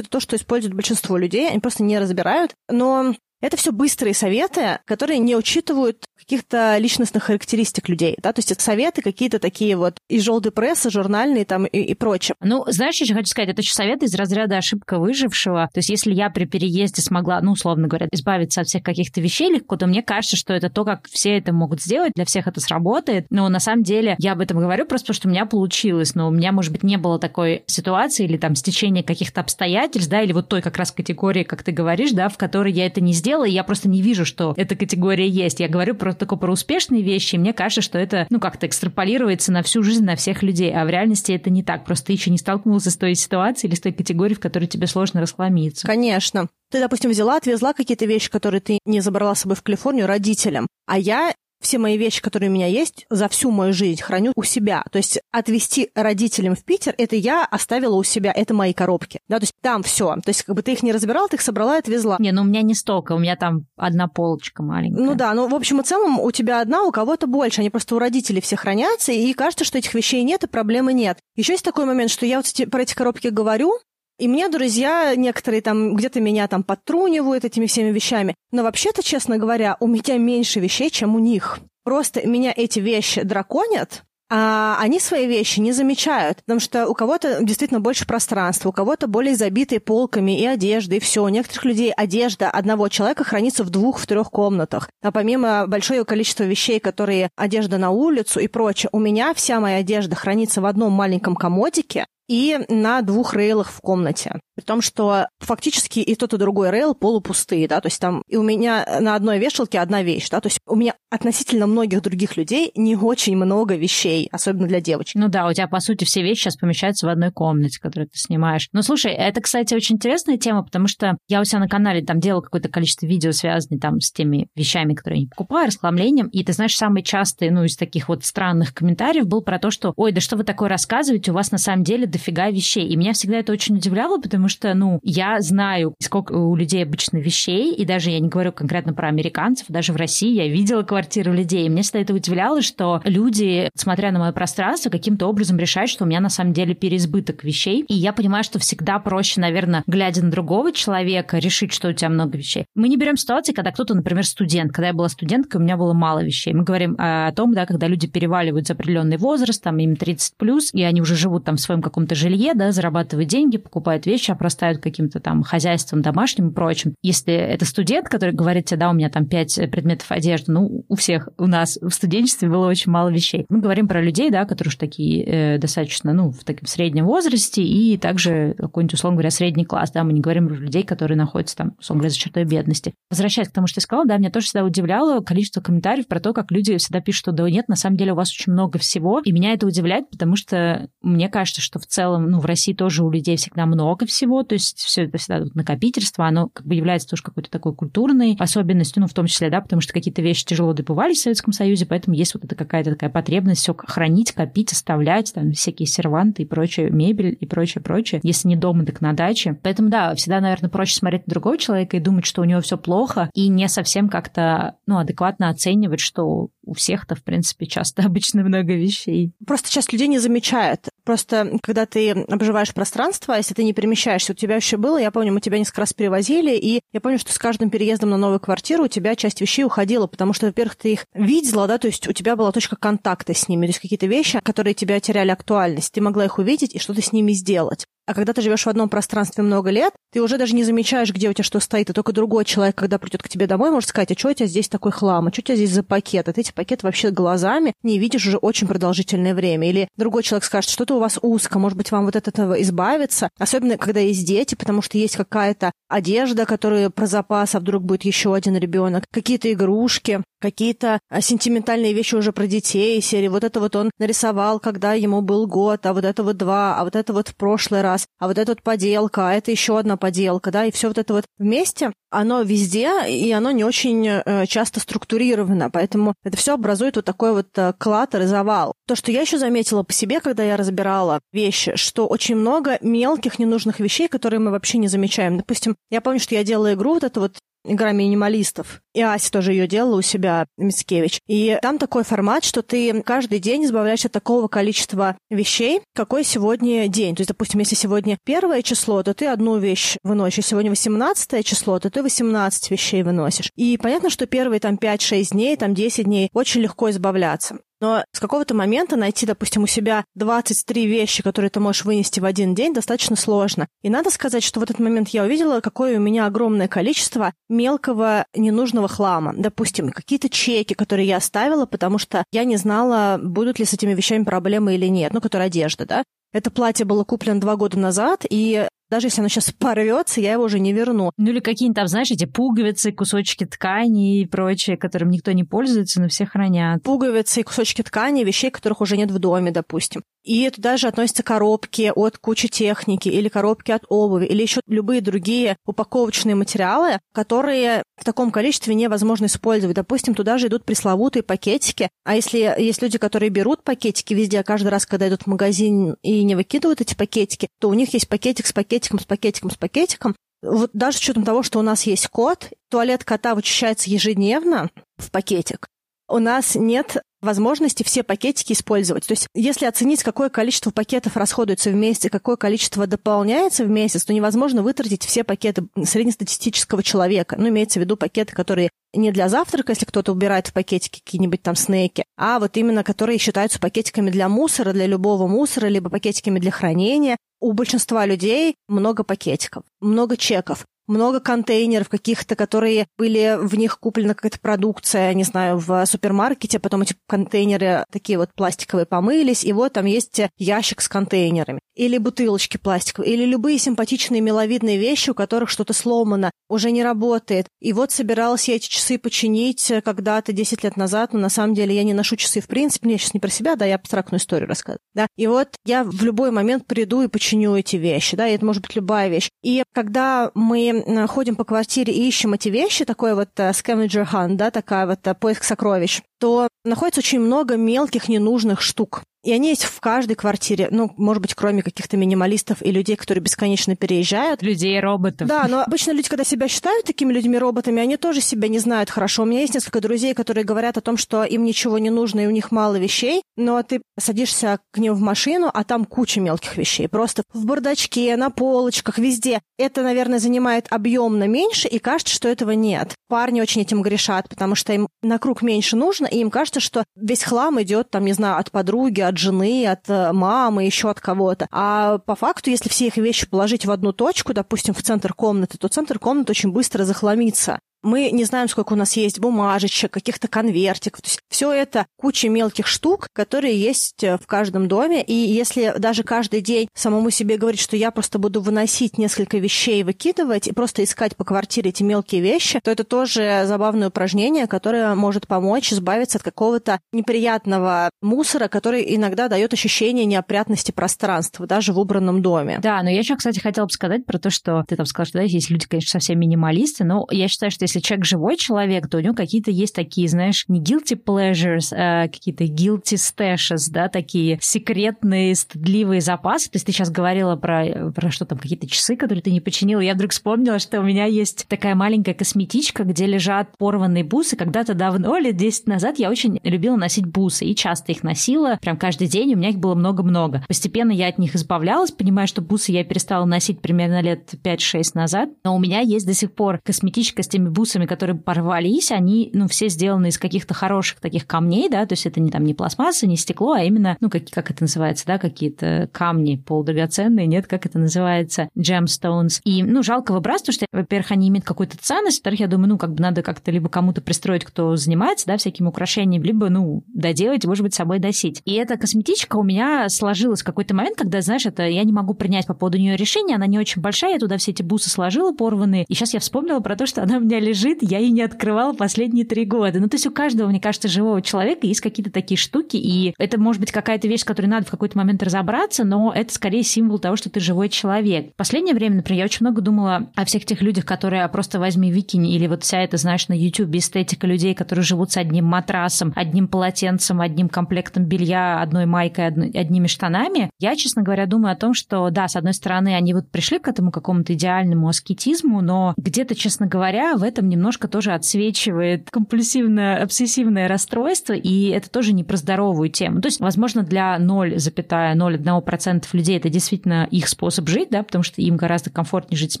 Speaker 2: Это то, что используют большинство людей, они просто не разбирают. Но это все быстрые советы, которые не учитывают каких-то личностных характеристик людей, да, то есть это советы какие-то такие вот из желтой прессы, журнальные там и, и прочее.
Speaker 1: Ну, знаешь, что я хочу сказать, это еще советы из разряда ошибка выжившего, то есть если я при переезде смогла, ну, условно говоря, избавиться от всех каких-то вещей легко, то мне кажется, что это то, как все это могут сделать, для всех это сработает, но на самом деле я об этом говорю просто потому, что у меня получилось, но у меня, может быть, не было такой ситуации или там стечения каких-то обстоятельств, да, или вот той как раз категории, как ты говоришь, да, в которой я это не сделала, сделала, и я просто не вижу, что эта категория есть. Я говорю про только про успешные вещи, и мне кажется, что это, ну, как-то экстраполируется на всю жизнь, на всех людей, а в реальности это не так. Просто ты еще не столкнулся с той ситуацией или с той категорией, в которой тебе сложно расхламиться.
Speaker 2: Конечно. Ты, допустим, взяла, отвезла какие-то вещи, которые ты не забрала с собой в Калифорнию родителям, а я все мои вещи, которые у меня есть, за всю мою жизнь храню у себя. То есть отвезти родителям в Питер, это я оставила у себя, это мои коробки. Да, то есть там все. То есть как бы ты их не разбирала, ты их собрала и отвезла.
Speaker 1: Не, ну у меня не столько, у меня там одна полочка маленькая.
Speaker 2: Ну да, ну в общем и целом у тебя одна, у кого-то больше. Они просто у родителей все хранятся, и кажется, что этих вещей нет, и проблемы нет. Еще есть такой момент, что я вот про эти коробки говорю, и мне друзья некоторые там где-то меня там подтрунивают этими всеми вещами. Но вообще-то, честно говоря, у меня меньше вещей, чем у них. Просто меня эти вещи драконят, а они свои вещи не замечают, потому что у кого-то действительно больше пространства, у кого-то более забитые полками и одеждой, и все. У некоторых людей одежда одного человека хранится в двух, в трех комнатах. А помимо большого количества вещей, которые одежда на улицу и прочее, у меня вся моя одежда хранится в одном маленьком комодике, и на двух рейлах в комнате. При том, что фактически и тот, и другой рейл полупустые, да, то есть там и у меня на одной вешалке одна вещь, да, то есть у меня относительно многих других людей не очень много вещей, особенно для девочек.
Speaker 1: Ну да, у тебя, по сути, все вещи сейчас помещаются в одной комнате, которую ты снимаешь. Ну, слушай, это, кстати, очень интересная тема, потому что я у себя на канале там делала какое-то количество видео, связанных там с теми вещами, которые я не покупаю, расхламлением, и ты знаешь, самый частый, ну, из таких вот странных комментариев был про то, что, ой, да что вы такое рассказываете, у вас на самом деле дофига вещей. И меня всегда это очень удивляло, потому что, ну, я знаю, сколько у людей обычно вещей, и даже я не говорю конкретно про американцев, даже в России я видела квартиру людей. И мне всегда это удивляло, что люди, смотря на мое пространство, каким-то образом решают, что у меня на самом деле переизбыток вещей. И я понимаю, что всегда проще, наверное, глядя на другого человека, решить, что у тебя много вещей. Мы не берем ситуации, когда кто-то, например, студент. Когда я была студенткой, у меня было мало вещей. Мы говорим о том, да, когда люди переваливают за определенный возраст, там им 30 плюс, и они уже живут там в своем каком-то жилье, да, зарабатывают деньги, покупают вещи, обрастают каким-то там хозяйством домашним и прочим. Если это студент, который говорит тебе, да, у меня там 5 предметов одежды, ну, у всех у нас в студенчестве было очень мало вещей. Мы говорим про людей, да, которые уж такие э, достаточно, ну, в таком среднем возрасте, и также какой-нибудь, условно говоря, средний класс, да, мы не говорим про людей, которые находятся там, условно говоря, за чертой бедности. Возвращаясь к тому, что ты сказала, да, меня тоже всегда удивляло количество комментариев про то, как люди всегда пишут, что да нет, на самом деле у вас очень много всего, и меня это удивляет, потому что мне кажется, что в целом, ну, в России тоже у людей всегда много всего, то есть все это всегда вот накопительство, оно как бы является тоже какой-то такой культурной особенностью, ну, в том числе, да, потому что какие-то вещи тяжело добывались в Советском Союзе, поэтому есть вот эта какая-то такая потребность все хранить, копить, оставлять, там, всякие серванты и прочее, мебель и прочее, прочее, если не дома, так на даче. Поэтому, да, всегда, наверное, проще смотреть на другого человека и думать, что у него все плохо, и не совсем как-то, ну, адекватно оценивать, что у всех-то, в принципе, часто обычно много вещей.
Speaker 2: Просто часть людей не замечает. Просто, когда ты обживаешь пространство, если ты не перемещаешься, у тебя вообще было, я помню, мы тебя несколько раз перевозили, и я помню, что с каждым переездом на новую квартиру у тебя часть вещей уходила, потому что, во-первых, ты их видела, да, то есть у тебя была точка контакта с ними, то есть какие-то вещи, которые тебя теряли актуальность, ты могла их увидеть и что-то с ними сделать. А когда ты живешь в одном пространстве много лет, ты уже даже не замечаешь, где у тебя что стоит, и только другой человек, когда придет к тебе домой, может сказать, а что у тебя здесь такой хлам, а что у тебя здесь за пакет? А ты эти пакеты вообще глазами не видишь уже очень продолжительное время. Или другой человек скажет, что-то у вас узко, может быть, вам вот от этого избавиться. Особенно, когда есть дети, потому что есть какая-то одежда, которая про запас, а вдруг будет еще один ребенок, какие-то игрушки, какие-то а, сентиментальные вещи уже про детей, серии вот это вот он нарисовал, когда ему был год, а вот это вот два, а вот это вот в прошлый раз, а вот это вот поделка, а это еще одна поделка, да, и все вот это вот вместе, оно везде, и оно не очень э, часто структурировано, поэтому это все образует вот такой вот э, клатер и завал. То, что я еще заметила по себе, когда я разбирала вещи, что очень много мелких ненужных вещей, которые мы вообще не замечаем. Допустим, я помню, что я делала игру вот это вот игра минималистов. И Ася тоже ее делала у себя, Мицкевич. И там такой формат, что ты каждый день избавляешься от такого количества вещей, какой сегодня день. То есть, допустим, если сегодня первое число, то ты одну вещь выносишь. Сегодня 18 число, то ты 18 вещей выносишь. И понятно, что первые там 5-6 дней, там 10 дней очень легко избавляться. Но с какого-то момента найти, допустим, у себя 23 вещи, которые ты можешь вынести в один день, достаточно сложно. И надо сказать, что в этот момент я увидела, какое у меня огромное количество мелкого ненужного хлама. Допустим, какие-то чеки, которые я оставила, потому что я не знала, будут ли с этими вещами проблемы или нет. Ну, которые одежда, да. Это платье было куплено два года назад, и даже если оно сейчас порвется, я его уже не верну.
Speaker 1: Ну или какие-нибудь там, знаешь, эти пуговицы, кусочки ткани и прочее, которым никто не пользуется, но все хранят.
Speaker 2: Пуговицы и кусочки ткани, вещей, которых уже нет в доме, допустим. И туда же относятся коробки от кучи техники или коробки от обуви, или еще любые другие упаковочные материалы, которые в таком количестве невозможно использовать. Допустим, туда же идут пресловутые пакетики. А если есть люди, которые берут пакетики везде, каждый раз, когда идут в магазин и не выкидывают эти пакетики, то у них есть пакетик с пакетиком, с пакетиком, с пакетиком. Вот даже с учетом того, что у нас есть кот, туалет кота вычищается ежедневно в пакетик, у нас нет возможности все пакетики использовать. То есть, если оценить, какое количество пакетов расходуется в месяц, какое количество дополняется в месяц, то невозможно вытратить все пакеты среднестатистического человека. Ну, имеется в виду пакеты, которые не для завтрака, если кто-то убирает в пакетики какие-нибудь там снеки, а вот именно которые считаются пакетиками для мусора, для любого мусора, либо пакетиками для хранения. У большинства людей много пакетиков, много чеков много контейнеров каких-то, которые были в них куплена какая-то продукция, не знаю, в супермаркете, потом эти контейнеры такие вот пластиковые помылись, и вот там есть ящик с контейнерами. Или бутылочки пластиковые, или любые симпатичные миловидные вещи, у которых что-то сломано, уже не работает. И вот собиралась я эти часы починить когда-то 10 лет назад, но на самом деле я не ношу часы в принципе, я сейчас не про себя, да, я абстрактную историю рассказываю. Да? И вот я в любой момент приду и починю эти вещи, да, и это может быть любая вещь. И когда мы ходим по квартире и ищем эти вещи, такой вот uh, scavenger hunt, да, такая вот uh, поиск сокровищ, то находится очень много мелких ненужных штук. И они есть в каждой квартире. Ну, может быть, кроме каких-то минималистов и людей, которые бесконечно переезжают.
Speaker 1: Людей-роботов.
Speaker 2: Да, но обычно люди, когда себя считают такими людьми-роботами, они тоже себя не знают хорошо. У меня есть несколько друзей, которые говорят о том, что им ничего не нужно, и у них мало вещей, но ты садишься к ним в машину, а там куча мелких вещей. Просто в бардачке, на полочках, везде. Это, наверное, занимает объемно меньше, и кажется, что этого нет. Парни очень этим грешат, потому что им на круг меньше нужно, и им кажется, что весь хлам идет, там, не знаю, от подруги, от жены, от э, мамы, еще от кого-то. А по факту, если все их вещи положить в одну точку, допустим, в центр комнаты, то центр комнаты очень быстро захламится. Мы не знаем, сколько у нас есть бумажечек, каких-то конвертиков. То есть все это куча мелких штук, которые есть э, в каждом доме. И если даже каждый день самому себе говорить, что я просто буду выносить несколько вещей, выкидывать и просто искать по квартире эти мелкие вещи, то это тоже забавное упражнение, которое может помочь избавиться от какого-то неприятного мусора, который иногда дает ощущение неопрятности пространства, даже в убранном доме.
Speaker 1: Да, но я еще, кстати, хотела бы сказать про то, что ты там сказала, что да, есть люди, конечно, совсем минималисты, но я считаю, что если человек живой человек, то у него какие-то есть такие, знаешь, не guilty pleasures, а какие-то guilty stashes, да, такие секретные, стыдливые запасы. То есть ты сейчас говорила про, про что там, какие-то часы, которые ты не починила. Я вдруг вспомнила, что у меня есть такая маленькая косметичка, где лежат порванные бусы. Когда-то давно, лет 10 назад, я очень любила носить бусы и часто их носила. Прям каждый день у меня их было много-много. Постепенно я от них избавлялась, понимая, что бусы я перестала носить примерно лет 5-6 назад. Но у меня есть до сих пор косметичка с теми бусами, которые порвались, они, ну, все сделаны из каких-то хороших таких камней, да, то есть это не там не пластмасса, не стекло, а именно, ну, как, как это называется, да, какие-то камни полудрагоценные, нет, как это называется, gemstones. И, ну, жалко выбрасывать, потому что, во-первых, они имеют какую-то ценность, во-вторых, я думаю, ну, как бы надо как-то либо кому-то пристроить, кто занимается, да, всякими украшениями, либо, ну, доделать, может быть, собой досить. И эта косметичка у меня сложилась в какой-то момент, когда, знаешь, это я не могу принять по поводу нее решение, она не очень большая, я туда все эти бусы сложила порванные, и сейчас я вспомнила про то, что она у меня лежит, я ее не открывала последние три года. Ну, то есть у каждого, мне кажется, живого человека есть какие-то такие штуки, и это может быть какая-то вещь, с которой надо в какой-то момент разобраться, но это скорее символ того, что ты живой человек. В последнее время, например, я очень много думала о всех тех людях, которые просто возьми викинь, или вот вся эта, знаешь, на YouTube эстетика людей, которые живут с одним матрасом, одним полотенцем, одним комплектом белья, одной майкой, одной, одними штанами. Я, честно говоря, думаю о том, что, да, с одной стороны, они вот пришли к этому какому-то идеальному аскетизму, но где-то, честно говоря, в этом немножко тоже отсвечивает компульсивное, обсессивное расстройство, и это тоже не про здоровую тему. То есть, возможно, для 0,01% людей это действительно их способ жить, да, потому что им гораздо комфортнее жить с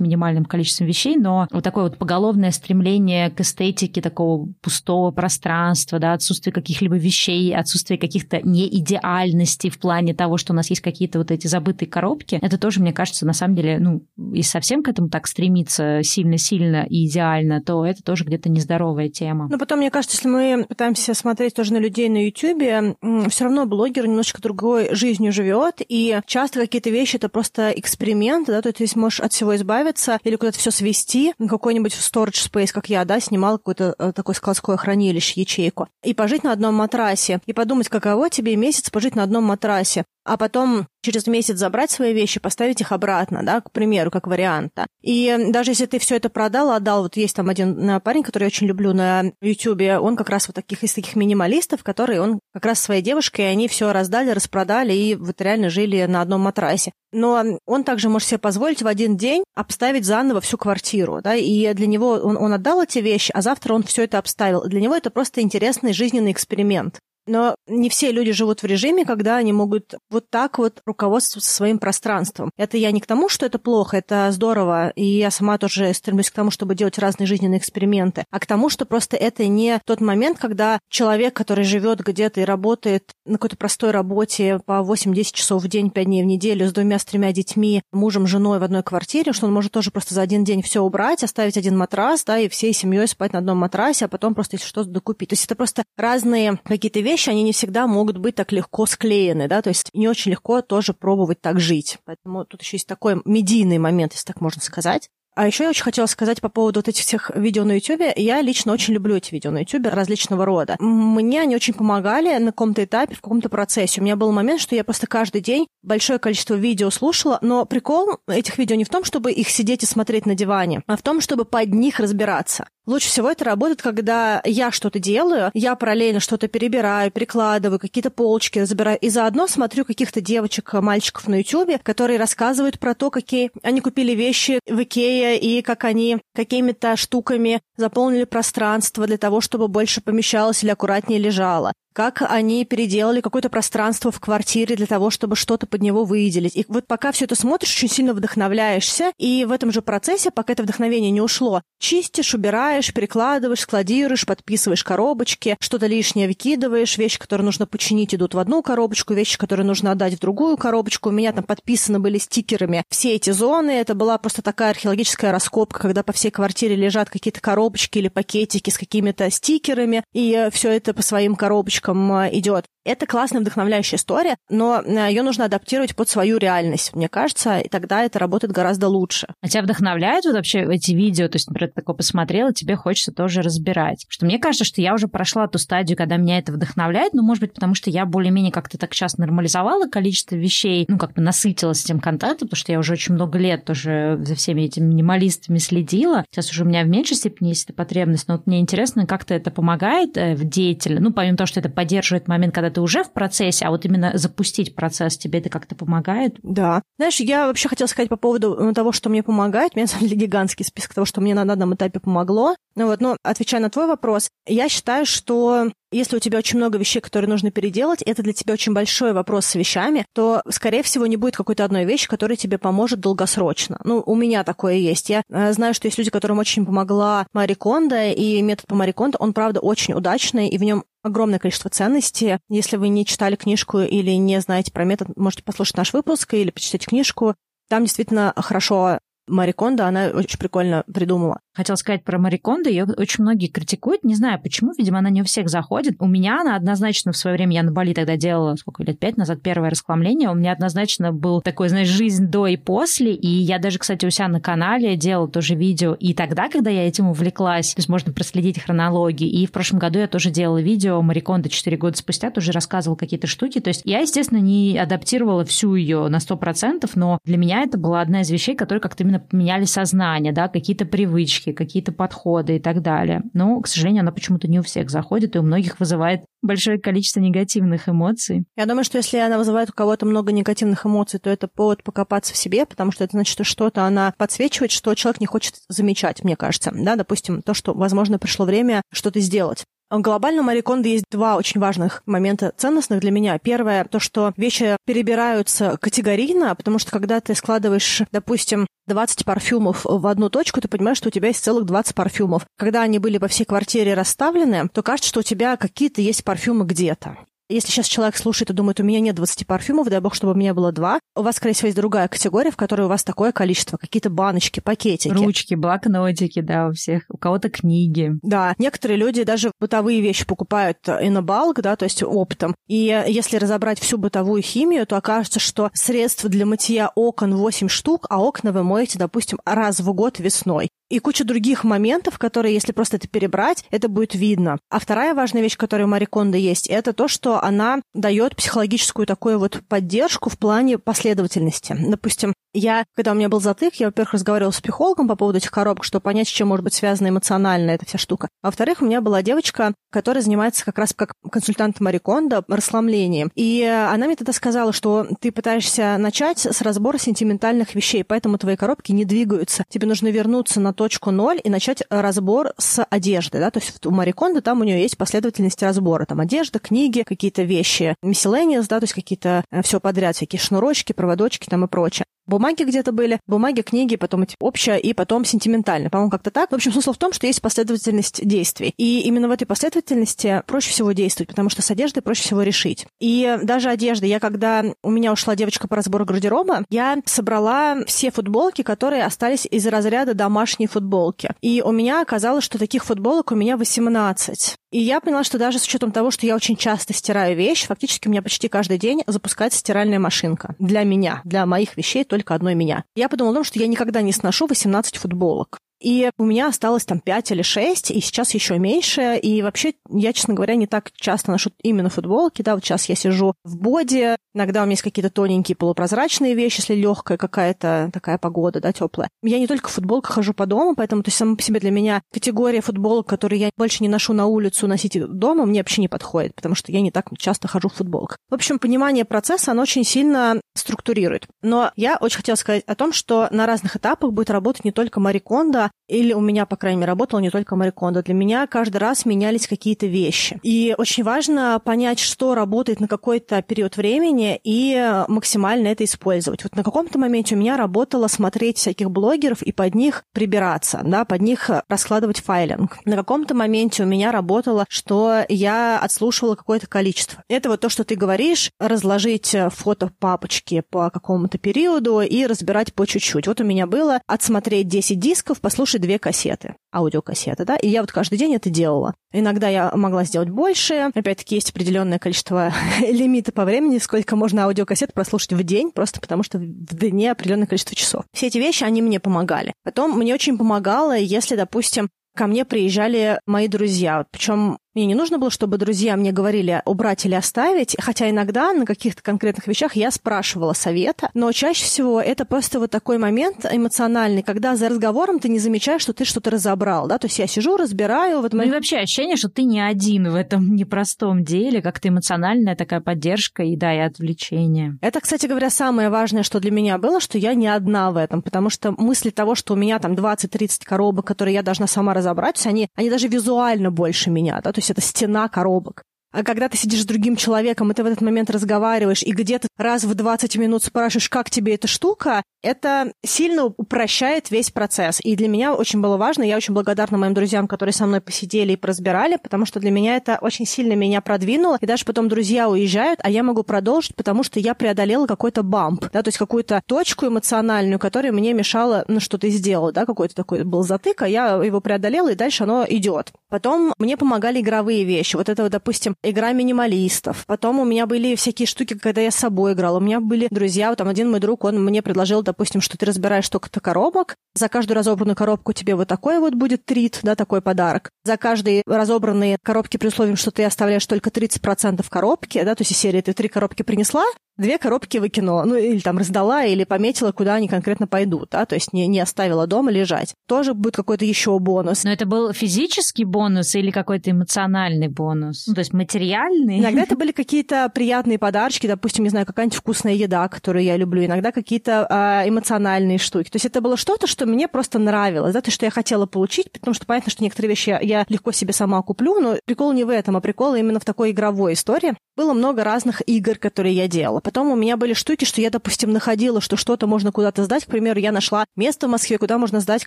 Speaker 1: минимальным количеством вещей, но вот такое вот поголовное стремление к эстетике такого пустого пространства, да, отсутствие каких-либо вещей, отсутствие каких-то неидеальностей в плане того, что у нас есть какие-то вот эти забытые коробки, это тоже, мне кажется, на самом деле, ну, и совсем к этому так стремиться сильно-сильно и идеально, то это тоже где-то нездоровая тема.
Speaker 2: Но потом, мне кажется, если мы пытаемся смотреть тоже на людей на Ютубе, все равно блогер немножечко другой жизнью живет, и часто какие-то вещи это просто эксперимент, да, то есть можешь от всего избавиться или куда-то все свести, какой-нибудь storage space, как я, да, снимал какое-то э, такое складское хранилище, ячейку, и пожить на одном матрасе, и подумать, каково тебе месяц пожить на одном матрасе а потом через месяц забрать свои вещи, поставить их обратно, да, к примеру, как вариант. Да. И даже если ты все это продал, отдал, вот есть там один э, парень, который я очень люблю на Ютубе, он как раз вот таких из таких минималистов, которые он как раз своей девушкой, они все раздали, распродали и вот реально жили на одном матрасе. Но он также может себе позволить в один день обставить заново всю квартиру, да, и для него он, он отдал эти вещи, а завтра он все это обставил. Для него это просто интересный жизненный эксперимент. Но не все люди живут в режиме, когда они могут вот так вот руководствоваться своим пространством. Это я не к тому, что это плохо, это здорово, и я сама тоже стремлюсь к тому, чтобы делать разные жизненные эксперименты, а к тому, что просто это не тот момент, когда человек, который живет где-то и работает на какой-то простой работе по 8-10 часов в день, 5 дней в неделю, с двумя, с тремя детьми, мужем, женой в одной квартире, что он может тоже просто за один день все убрать, оставить один матрас, да, и всей семьей спать на одном матрасе, а потом просто если что-то докупить. То есть это просто разные какие-то вещи, вещи, они не всегда могут быть так легко склеены, да, то есть не очень легко тоже пробовать так жить. Поэтому тут еще есть такой медийный момент, если так можно сказать. А еще я очень хотела сказать по поводу вот этих всех видео на YouTube. Я лично очень люблю эти видео на YouTube различного рода. Мне они очень помогали на каком-то этапе, в каком-то процессе. У меня был момент, что я просто каждый день большое количество видео слушала, но прикол этих видео не в том, чтобы их сидеть и смотреть на диване, а в том, чтобы под них разбираться. Лучше всего это работает, когда я что-то делаю, я параллельно что-то перебираю, перекладываю, какие-то полочки забираю, и заодно смотрю каких-то девочек, мальчиков на Ютубе, которые рассказывают про то, какие они купили вещи в Икее и как они какими-то штуками заполнили пространство для того, чтобы больше помещалось или аккуратнее лежало как они переделали какое-то пространство в квартире для того, чтобы что-то под него выделить. И вот пока все это смотришь, очень сильно вдохновляешься, и в этом же процессе, пока это вдохновение не ушло, чистишь, убираешь, перекладываешь, складируешь, подписываешь коробочки, что-то лишнее выкидываешь, вещи, которые нужно починить, идут в одну коробочку, вещи, которые нужно отдать в другую коробочку. У меня там подписаны были стикерами все эти зоны. Это была просто такая археологическая раскопка, когда по всей квартире лежат какие-то коробочки или пакетики с какими-то стикерами, и все это по своим коробочкам слишком э, идет. Это классная вдохновляющая история, но э, ее нужно адаптировать под свою реальность, мне кажется, и тогда это работает гораздо лучше.
Speaker 1: А тебя вдохновляют вот вообще эти видео? То есть, например, ты такое посмотрела, тебе хочется тоже разбирать. Что мне кажется, что я уже прошла ту стадию, когда меня это вдохновляет, ну, может быть, потому что я более-менее как-то так сейчас нормализовала количество вещей, ну, как бы насытилась этим контентом, потому что я уже очень много лет тоже за всеми этими минималистами следила. Сейчас уже у меня в меньшей степени есть эта потребность, но вот мне интересно, как-то это помогает э, в деятеле, ну, помимо того, что это поддерживает момент, когда ты ты уже в процессе, а вот именно запустить процесс тебе это как-то помогает?
Speaker 2: Да. Знаешь, я вообще хотела сказать по поводу э, того, что мне помогает. У меня, на самом деле, гигантский список того, что мне на данном этапе помогло. Ну вот, но отвечая на твой вопрос, я считаю, что если у тебя очень много вещей, которые нужно переделать, это для тебя очень большой вопрос с вещами, то, скорее всего, не будет какой-то одной вещи, которая тебе поможет долгосрочно. Ну, у меня такое есть. Я э, знаю, что есть люди, которым очень помогла Мари Кондо, и метод по Мари Кондо, он, правда, очень удачный, и в нем огромное количество ценностей. Если вы не читали книжку или не знаете про метод, можете послушать наш выпуск или почитать книжку. Там действительно хорошо Мари Кондо, она очень прикольно придумала.
Speaker 1: Хотела сказать про Мари Кондо, ее очень многие критикуют, не знаю почему, видимо, она не у всех заходит. У меня она однозначно в свое время, я на Бали тогда делала, сколько лет, пять назад, первое расхламление, у меня однозначно был такой, знаешь, жизнь до и после, и я даже, кстати, у себя на канале делала тоже видео, и тогда, когда я этим увлеклась, то есть можно проследить хронологии, и в прошлом году я тоже делала видео Мари Кондо 4 года спустя, тоже рассказывала какие-то штуки, то есть я, естественно, не адаптировала всю ее на 100%, но для меня это была одна из вещей, которые как-то именно поменяли сознание, да, какие-то привычки, привычки, какие-то подходы и так далее. Но, к сожалению, она почему-то не у всех заходит, и у многих вызывает большое количество негативных эмоций.
Speaker 2: Я думаю, что если она вызывает у кого-то много негативных эмоций, то это повод покопаться в себе, потому что это значит, что что-то она подсвечивает, что человек не хочет замечать, мне кажется. Да, допустим, то, что, возможно, пришло время что-то сделать. В глобальном Мари есть два очень важных момента ценностных для меня. Первое, то, что вещи перебираются категорийно, потому что когда ты складываешь, допустим, 20 парфюмов в одну точку, ты понимаешь, что у тебя есть целых 20 парфюмов. Когда они были по всей квартире расставлены, то кажется, что у тебя какие-то есть парфюмы где-то. Если сейчас человек слушает и думает, у меня нет 20 парфюмов, дай бог, чтобы у меня было два, у вас, скорее всего, есть другая категория, в которой у вас такое количество, какие-то баночки, пакетики.
Speaker 1: Ручки, блокнотики, да, у всех, у кого-то книги.
Speaker 2: Да, некоторые люди даже бытовые вещи покупают in bulk, да, то есть оптом. И если разобрать всю бытовую химию, то окажется, что средств для мытья окон 8 штук, а окна вы моете, допустим, раз в год весной и куча других моментов, которые, если просто это перебрать, это будет видно. А вторая важная вещь, которая у Мари Кондо есть, это то, что она дает психологическую такую вот поддержку в плане последовательности. Допустим, я, когда у меня был затык, я, во-первых, разговаривала с психологом по поводу этих коробок, чтобы понять, с чем может быть связана эмоционально эта вся штука. А во-вторых, у меня была девочка, которая занимается как раз как консультант Мари Кондо расслаблением. И она мне тогда сказала, что ты пытаешься начать с разбора сентиментальных вещей, поэтому твои коробки не двигаются. Тебе нужно вернуться на точку ноль и начать разбор с одежды. Да? То есть у Мари Кондо там у нее есть последовательность разбора. Там одежда, книги, какие-то вещи, miscellaneous, да, то есть какие-то э, все подряд, всякие шнурочки, проводочки там и прочее бумаги где-то были, бумаги, книги, потом эти общее и потом сентиментально. По-моему, как-то так. В общем, смысл в том, что есть последовательность действий. И именно в этой последовательности проще всего действовать, потому что с одеждой проще всего решить. И даже одежда. Я когда у меня ушла девочка по разбору гардероба, я собрала все футболки, которые остались из разряда домашней футболки. И у меня оказалось, что таких футболок у меня 18. И я поняла, что даже с учетом того, что я очень часто стираю вещь, фактически у меня почти каждый день запускается стиральная машинка. Для меня, для моих вещей только одной меня. Я подумала о том, что я никогда не сношу 18 футболок. И у меня осталось там 5 или 6, и сейчас еще меньше. И вообще, я, честно говоря, не так часто ношу именно футболки. Да, вот сейчас я сижу в боди, иногда у меня есть какие-то тоненькие полупрозрачные вещи, если легкая какая-то такая погода, да, теплая. Я не только в футболках хожу по дому, поэтому, то есть, само по себе для меня категория футболок, которые я больше не ношу на улицу, носить дома, мне вообще не подходит, потому что я не так часто хожу в футболках. В общем, понимание процесса, оно очень сильно структурирует. Но я очень хотела сказать о том, что на разных этапах будет работать не только Мариконда, или у меня, по крайней мере, работала не только Марикондо. Для меня каждый раз менялись какие-то вещи. И очень важно понять, что работает на какой-то период времени и максимально это использовать. Вот на каком-то моменте у меня работало смотреть всяких блогеров и под них прибираться, да, под них раскладывать файлинг. На каком-то моменте у меня работало, что я отслушивала какое-то количество. Это вот то, что ты говоришь, разложить фото папочки по какому-то периоду и разбирать по чуть-чуть. Вот у меня было отсмотреть 10 дисков, послушать две кассеты, аудиокассеты, да, и я вот каждый день это делала. Иногда я могла сделать больше. Опять-таки, есть определенное количество лимита по времени, сколько можно аудиокассет прослушать в день, просто потому что в дне определенное количество часов. Все эти вещи, они мне помогали. Потом мне очень помогало, если, допустим, ко мне приезжали мои друзья. Причем мне не нужно было, чтобы друзья мне говорили убрать или оставить, хотя иногда на каких-то конкретных вещах я спрашивала совета, но чаще всего это просто вот такой момент эмоциональный, когда за разговором ты не замечаешь, что ты что-то разобрал, да, то есть я сижу, разбираю. Вот
Speaker 1: ну и вообще ощущение, что ты не один в этом непростом деле, как-то эмоциональная такая поддержка и, да, и отвлечение.
Speaker 2: Это, кстати говоря, самое важное, что для меня было, что я не одна в этом, потому что мысли того, что у меня там 20-30 коробок, которые я должна сама разобрать, они, они даже визуально больше меня, да, то есть есть это стена коробок. А когда ты сидишь с другим человеком, и ты в этот момент разговариваешь, и где-то раз в 20 минут спрашиваешь, как тебе эта штука, это сильно упрощает весь процесс. И для меня очень было важно, я очень благодарна моим друзьям, которые со мной посидели и поразбирали, потому что для меня это очень сильно меня продвинуло. И даже потом друзья уезжают, а я могу продолжить, потому что я преодолела какой-то бамп, да, то есть какую-то точку эмоциональную, которая мне мешала, ну, что ты сделал, да, какой-то такой был затык, а я его преодолела, и дальше оно идет. Потом мне помогали игровые вещи. Вот это, допустим, игра минималистов. Потом у меня были всякие штуки, когда я с собой играла. У меня были друзья, вот там один мой друг, он мне предложил, допустим, что ты разбираешь только-то коробок, за каждую разобранную коробку тебе вот такой вот будет трит, да, такой подарок. За каждые разобранные коробки при условии, что ты оставляешь только 30% коробки, да, то есть из серии ты три коробки принесла, две коробки выкинула, ну или там раздала, или пометила, куда они конкретно пойдут, да, то есть не, не оставила дома лежать. Тоже будет какой-то еще бонус.
Speaker 1: Но это был физический бонус или какой-то эмоциональный бонус? Ну, то есть материальный?
Speaker 2: Иногда это были какие-то приятные подарочки, допустим, не знаю, какая-нибудь вкусная еда, которую я люблю, иногда какие-то э, эмоциональные штуки. То есть это было что-то, что мне просто нравилось, да, то, что я хотела получить, потому что понятно, что некоторые вещи я, я легко себе сама куплю, но прикол не в этом, а прикол именно в такой игровой истории. Было много разных игр, которые я делала. Потом у меня были штуки, что я, допустим, находила, что что-то можно куда-то сдать. К примеру, я нашла место в Москве, куда можно сдать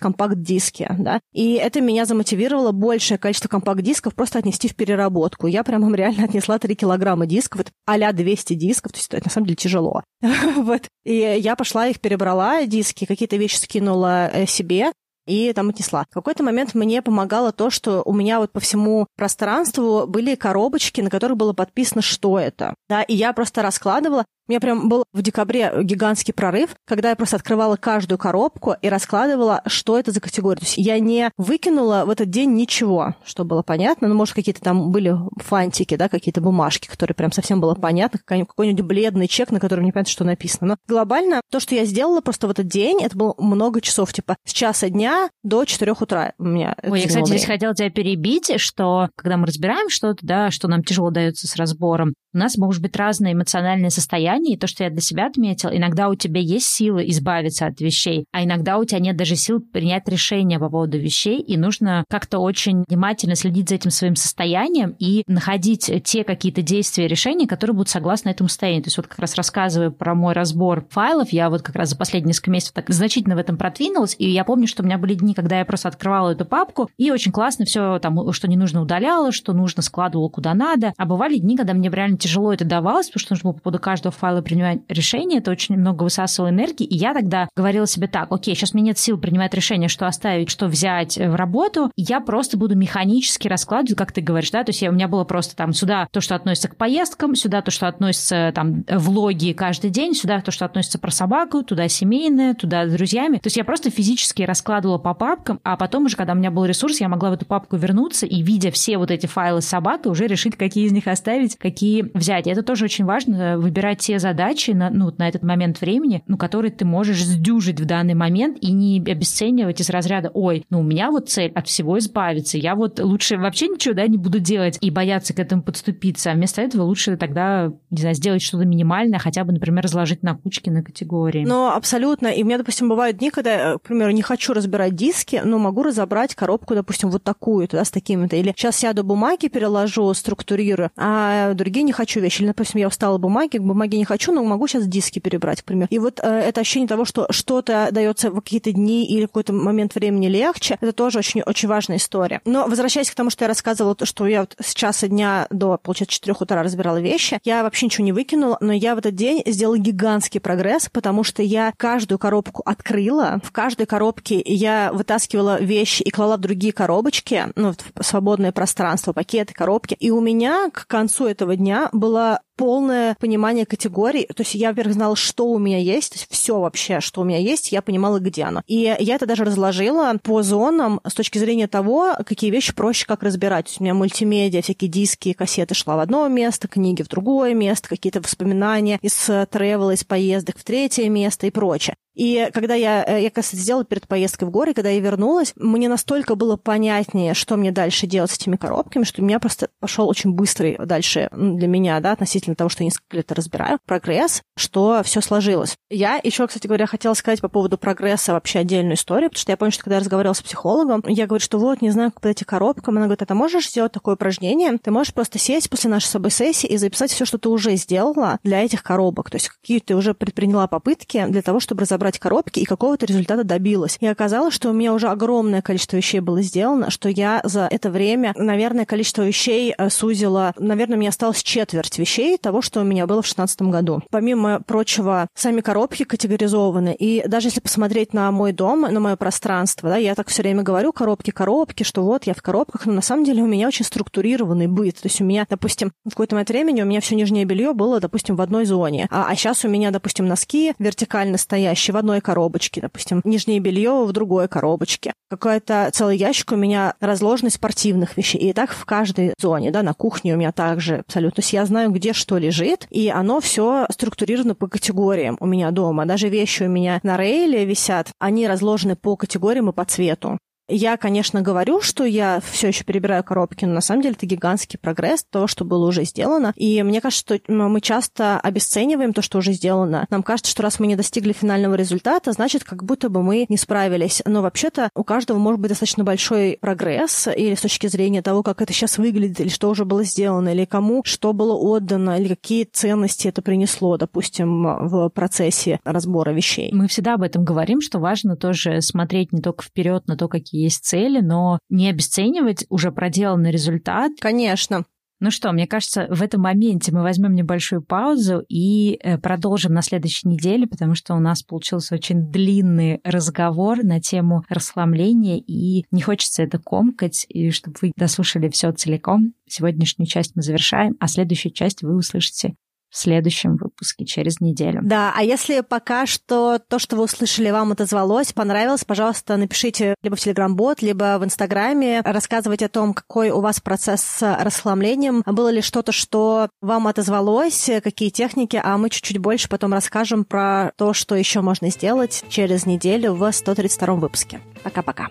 Speaker 2: компакт-диски, да. И это меня замотивировало большее количество компакт-дисков просто отнести в переработку. Я прям реально отнесла 3 килограмма дисков, вот а 200 дисков, то есть это на самом деле тяжело. вот. И я пошла их перебрала, диски, какие-то вещи скинула э, себе, и там отнесла. В какой-то момент мне помогало то, что у меня вот по всему пространству были коробочки, на которых было подписано, что это. Да, и я просто раскладывала, меня прям был в декабре гигантский прорыв, когда я просто открывала каждую коробку и раскладывала, что это за категория. То есть я не выкинула в этот день ничего, что было понятно. Ну, может, какие-то там были фантики, да, какие-то бумажки, которые прям совсем было понятно, какой-нибудь бледный чек, на котором не понятно, что написано. Но глобально то, что я сделала просто в этот день, это было много часов, типа с часа дня до 4 утра у меня.
Speaker 1: Ой, я, кстати, время. здесь хотела тебя перебить, что когда мы разбираем что-то, да, что нам тяжело дается с разбором, у нас может быть разное эмоциональное состояние, и то, что я для себя отметил, иногда у тебя есть силы избавиться от вещей, а иногда у тебя нет даже сил принять решение по поводу вещей, и нужно как-то очень внимательно следить за этим своим состоянием и находить те какие-то действия решения, которые будут согласны этому состоянию. То есть вот как раз рассказываю про мой разбор файлов, я вот как раз за последние несколько месяцев так значительно в этом продвинулась, и я помню, что у меня были дни, когда я просто открывала эту папку, и очень классно все там, что не нужно удаляла, что нужно складывала куда надо, а бывали дни, когда мне реально тяжело это давалось, потому что нужно было по поводу каждого файлы принимать решения, это очень много высасывало энергии, и я тогда говорила себе так, окей, сейчас мне нет сил принимать решение, что оставить, что взять в работу, я просто буду механически раскладывать, как ты говоришь, да, то есть я, у меня было просто там сюда то, что относится к поездкам, сюда то, что относится там влоги каждый день, сюда то, что относится про собаку, туда семейное, туда с друзьями. То есть я просто физически раскладывала по папкам, а потом уже, когда у меня был ресурс, я могла в эту папку вернуться и, видя все вот эти файлы с собакой, уже решить, какие из них оставить, какие взять. И это тоже очень важно, выбирать те задачи на, ну, на этот момент времени, ну, которые ты можешь сдюжить в данный момент и не обесценивать из разряда, ой, ну, у меня вот цель от всего избавиться, я вот лучше вообще ничего, да, не буду делать и бояться к этому подступиться, а вместо этого лучше тогда, не знаю, сделать что-то минимальное, хотя бы, например, разложить на кучки, на категории.
Speaker 2: Ну, абсолютно. И у меня, допустим, бывают дни, когда, к примеру, не хочу разбирать диски, но могу разобрать коробку, допустим, вот такую, да, с такими-то. Или сейчас сяду бумаги, переложу, структурирую, а другие не хочу вещи. Или, допустим, я устала бумаги, бумаги не хочу, но могу сейчас диски перебрать, к примеру. И вот э, это ощущение того, что что-то дается в какие-то дни или какой-то момент времени легче, это тоже очень, очень важная история. Но возвращаясь к тому, что я рассказывала, что я вот с часа дня до, получается, 4 утра разбирала вещи, я вообще ничего не выкинула, но я в этот день сделала гигантский прогресс, потому что я каждую коробку открыла, в каждой коробке я вытаскивала вещи и клала в другие коробочки, ну, в свободное пространство, пакеты, коробки. И у меня к концу этого дня была полное понимание категорий. То есть я, во-первых, знала, что у меня есть, то есть все вообще, что у меня есть, я понимала, где оно. И я это даже разложила по зонам с точки зрения того, какие вещи проще как разбирать. То есть у меня мультимедиа, всякие диски, кассеты шла в одно место, книги в другое место, какие-то воспоминания из тревела, из поездок в третье место и прочее. И когда я, э, я, кстати, сделала перед поездкой в горы, когда я вернулась, мне настолько было понятнее, что мне дальше делать с этими коробками, что у меня просто пошел очень быстрый дальше для меня, да, относительно того, что я несколько лет разбираю, прогресс, что все сложилось. Я еще, кстати говоря, хотела сказать по поводу прогресса вообще отдельную историю, потому что я помню, что когда я разговаривала с психологом, я говорю, что вот, не знаю, как подойти к коробкам. Она говорит, а ты можешь сделать такое упражнение? Ты можешь просто сесть после нашей с собой сессии и записать все, что ты уже сделала для этих коробок. То есть какие ты уже предприняла попытки для того, чтобы разобрать разобрать коробки и какого-то результата добилась. И оказалось, что у меня уже огромное количество вещей было сделано, что я за это время, наверное, количество вещей э, сузила, наверное, мне осталось четверть вещей того, что у меня было в 2016 году. Помимо прочего, сами коробки категоризованы. И даже если посмотреть на мой дом, на мое пространство, да, я так все время говорю, коробки, коробки, что вот я в коробках, но на самом деле у меня очень структурированный быт. То есть у меня, допустим, в какой-то момент времени у меня все нижнее белье было, допустим, в одной зоне. А, а сейчас у меня, допустим, носки вертикально стоящие в одной коробочке, допустим, нижнее белье в другой коробочке. Какой-то целый ящик у меня разложенный спортивных вещей. И так в каждой зоне, да, на кухне у меня также абсолютно. То есть я знаю, где что лежит, и оно все структурировано по категориям у меня дома. Даже вещи у меня на рейле висят, они разложены по категориям и по цвету. Я, конечно, говорю, что я все еще перебираю коробки, но на самом деле это гигантский прогресс того, что было уже сделано. И мне кажется, что мы часто обесцениваем то, что уже сделано. Нам кажется, что раз мы не достигли финального результата, значит, как будто бы мы не справились. Но вообще-то у каждого может быть достаточно большой прогресс, или с точки зрения того, как это сейчас выглядит, или что уже было сделано, или кому что было отдано, или какие ценности это принесло, допустим, в процессе разбора вещей.
Speaker 1: Мы всегда об этом говорим, что важно тоже смотреть не только вперед на то, какие есть цели, но не обесценивать уже проделанный результат.
Speaker 2: Конечно.
Speaker 1: Ну что, мне кажется, в этом моменте мы возьмем небольшую паузу и э, продолжим на следующей неделе, потому что у нас получился очень длинный разговор на тему расхламления, и не хочется это комкать, и чтобы вы дослушали все целиком. Сегодняшнюю часть мы завершаем, а следующую часть вы услышите в следующем выпуске через неделю.
Speaker 2: Да, а если пока что то, что вы услышали, вам отозвалось, понравилось, пожалуйста, напишите либо в Телеграм-бот, либо в Инстаграме, рассказывайте о том, какой у вас процесс с расхламлением, было ли что-то, что вам отозвалось, какие техники, а мы чуть-чуть больше потом расскажем про то, что еще можно сделать через неделю в 132 выпуске. Пока-пока.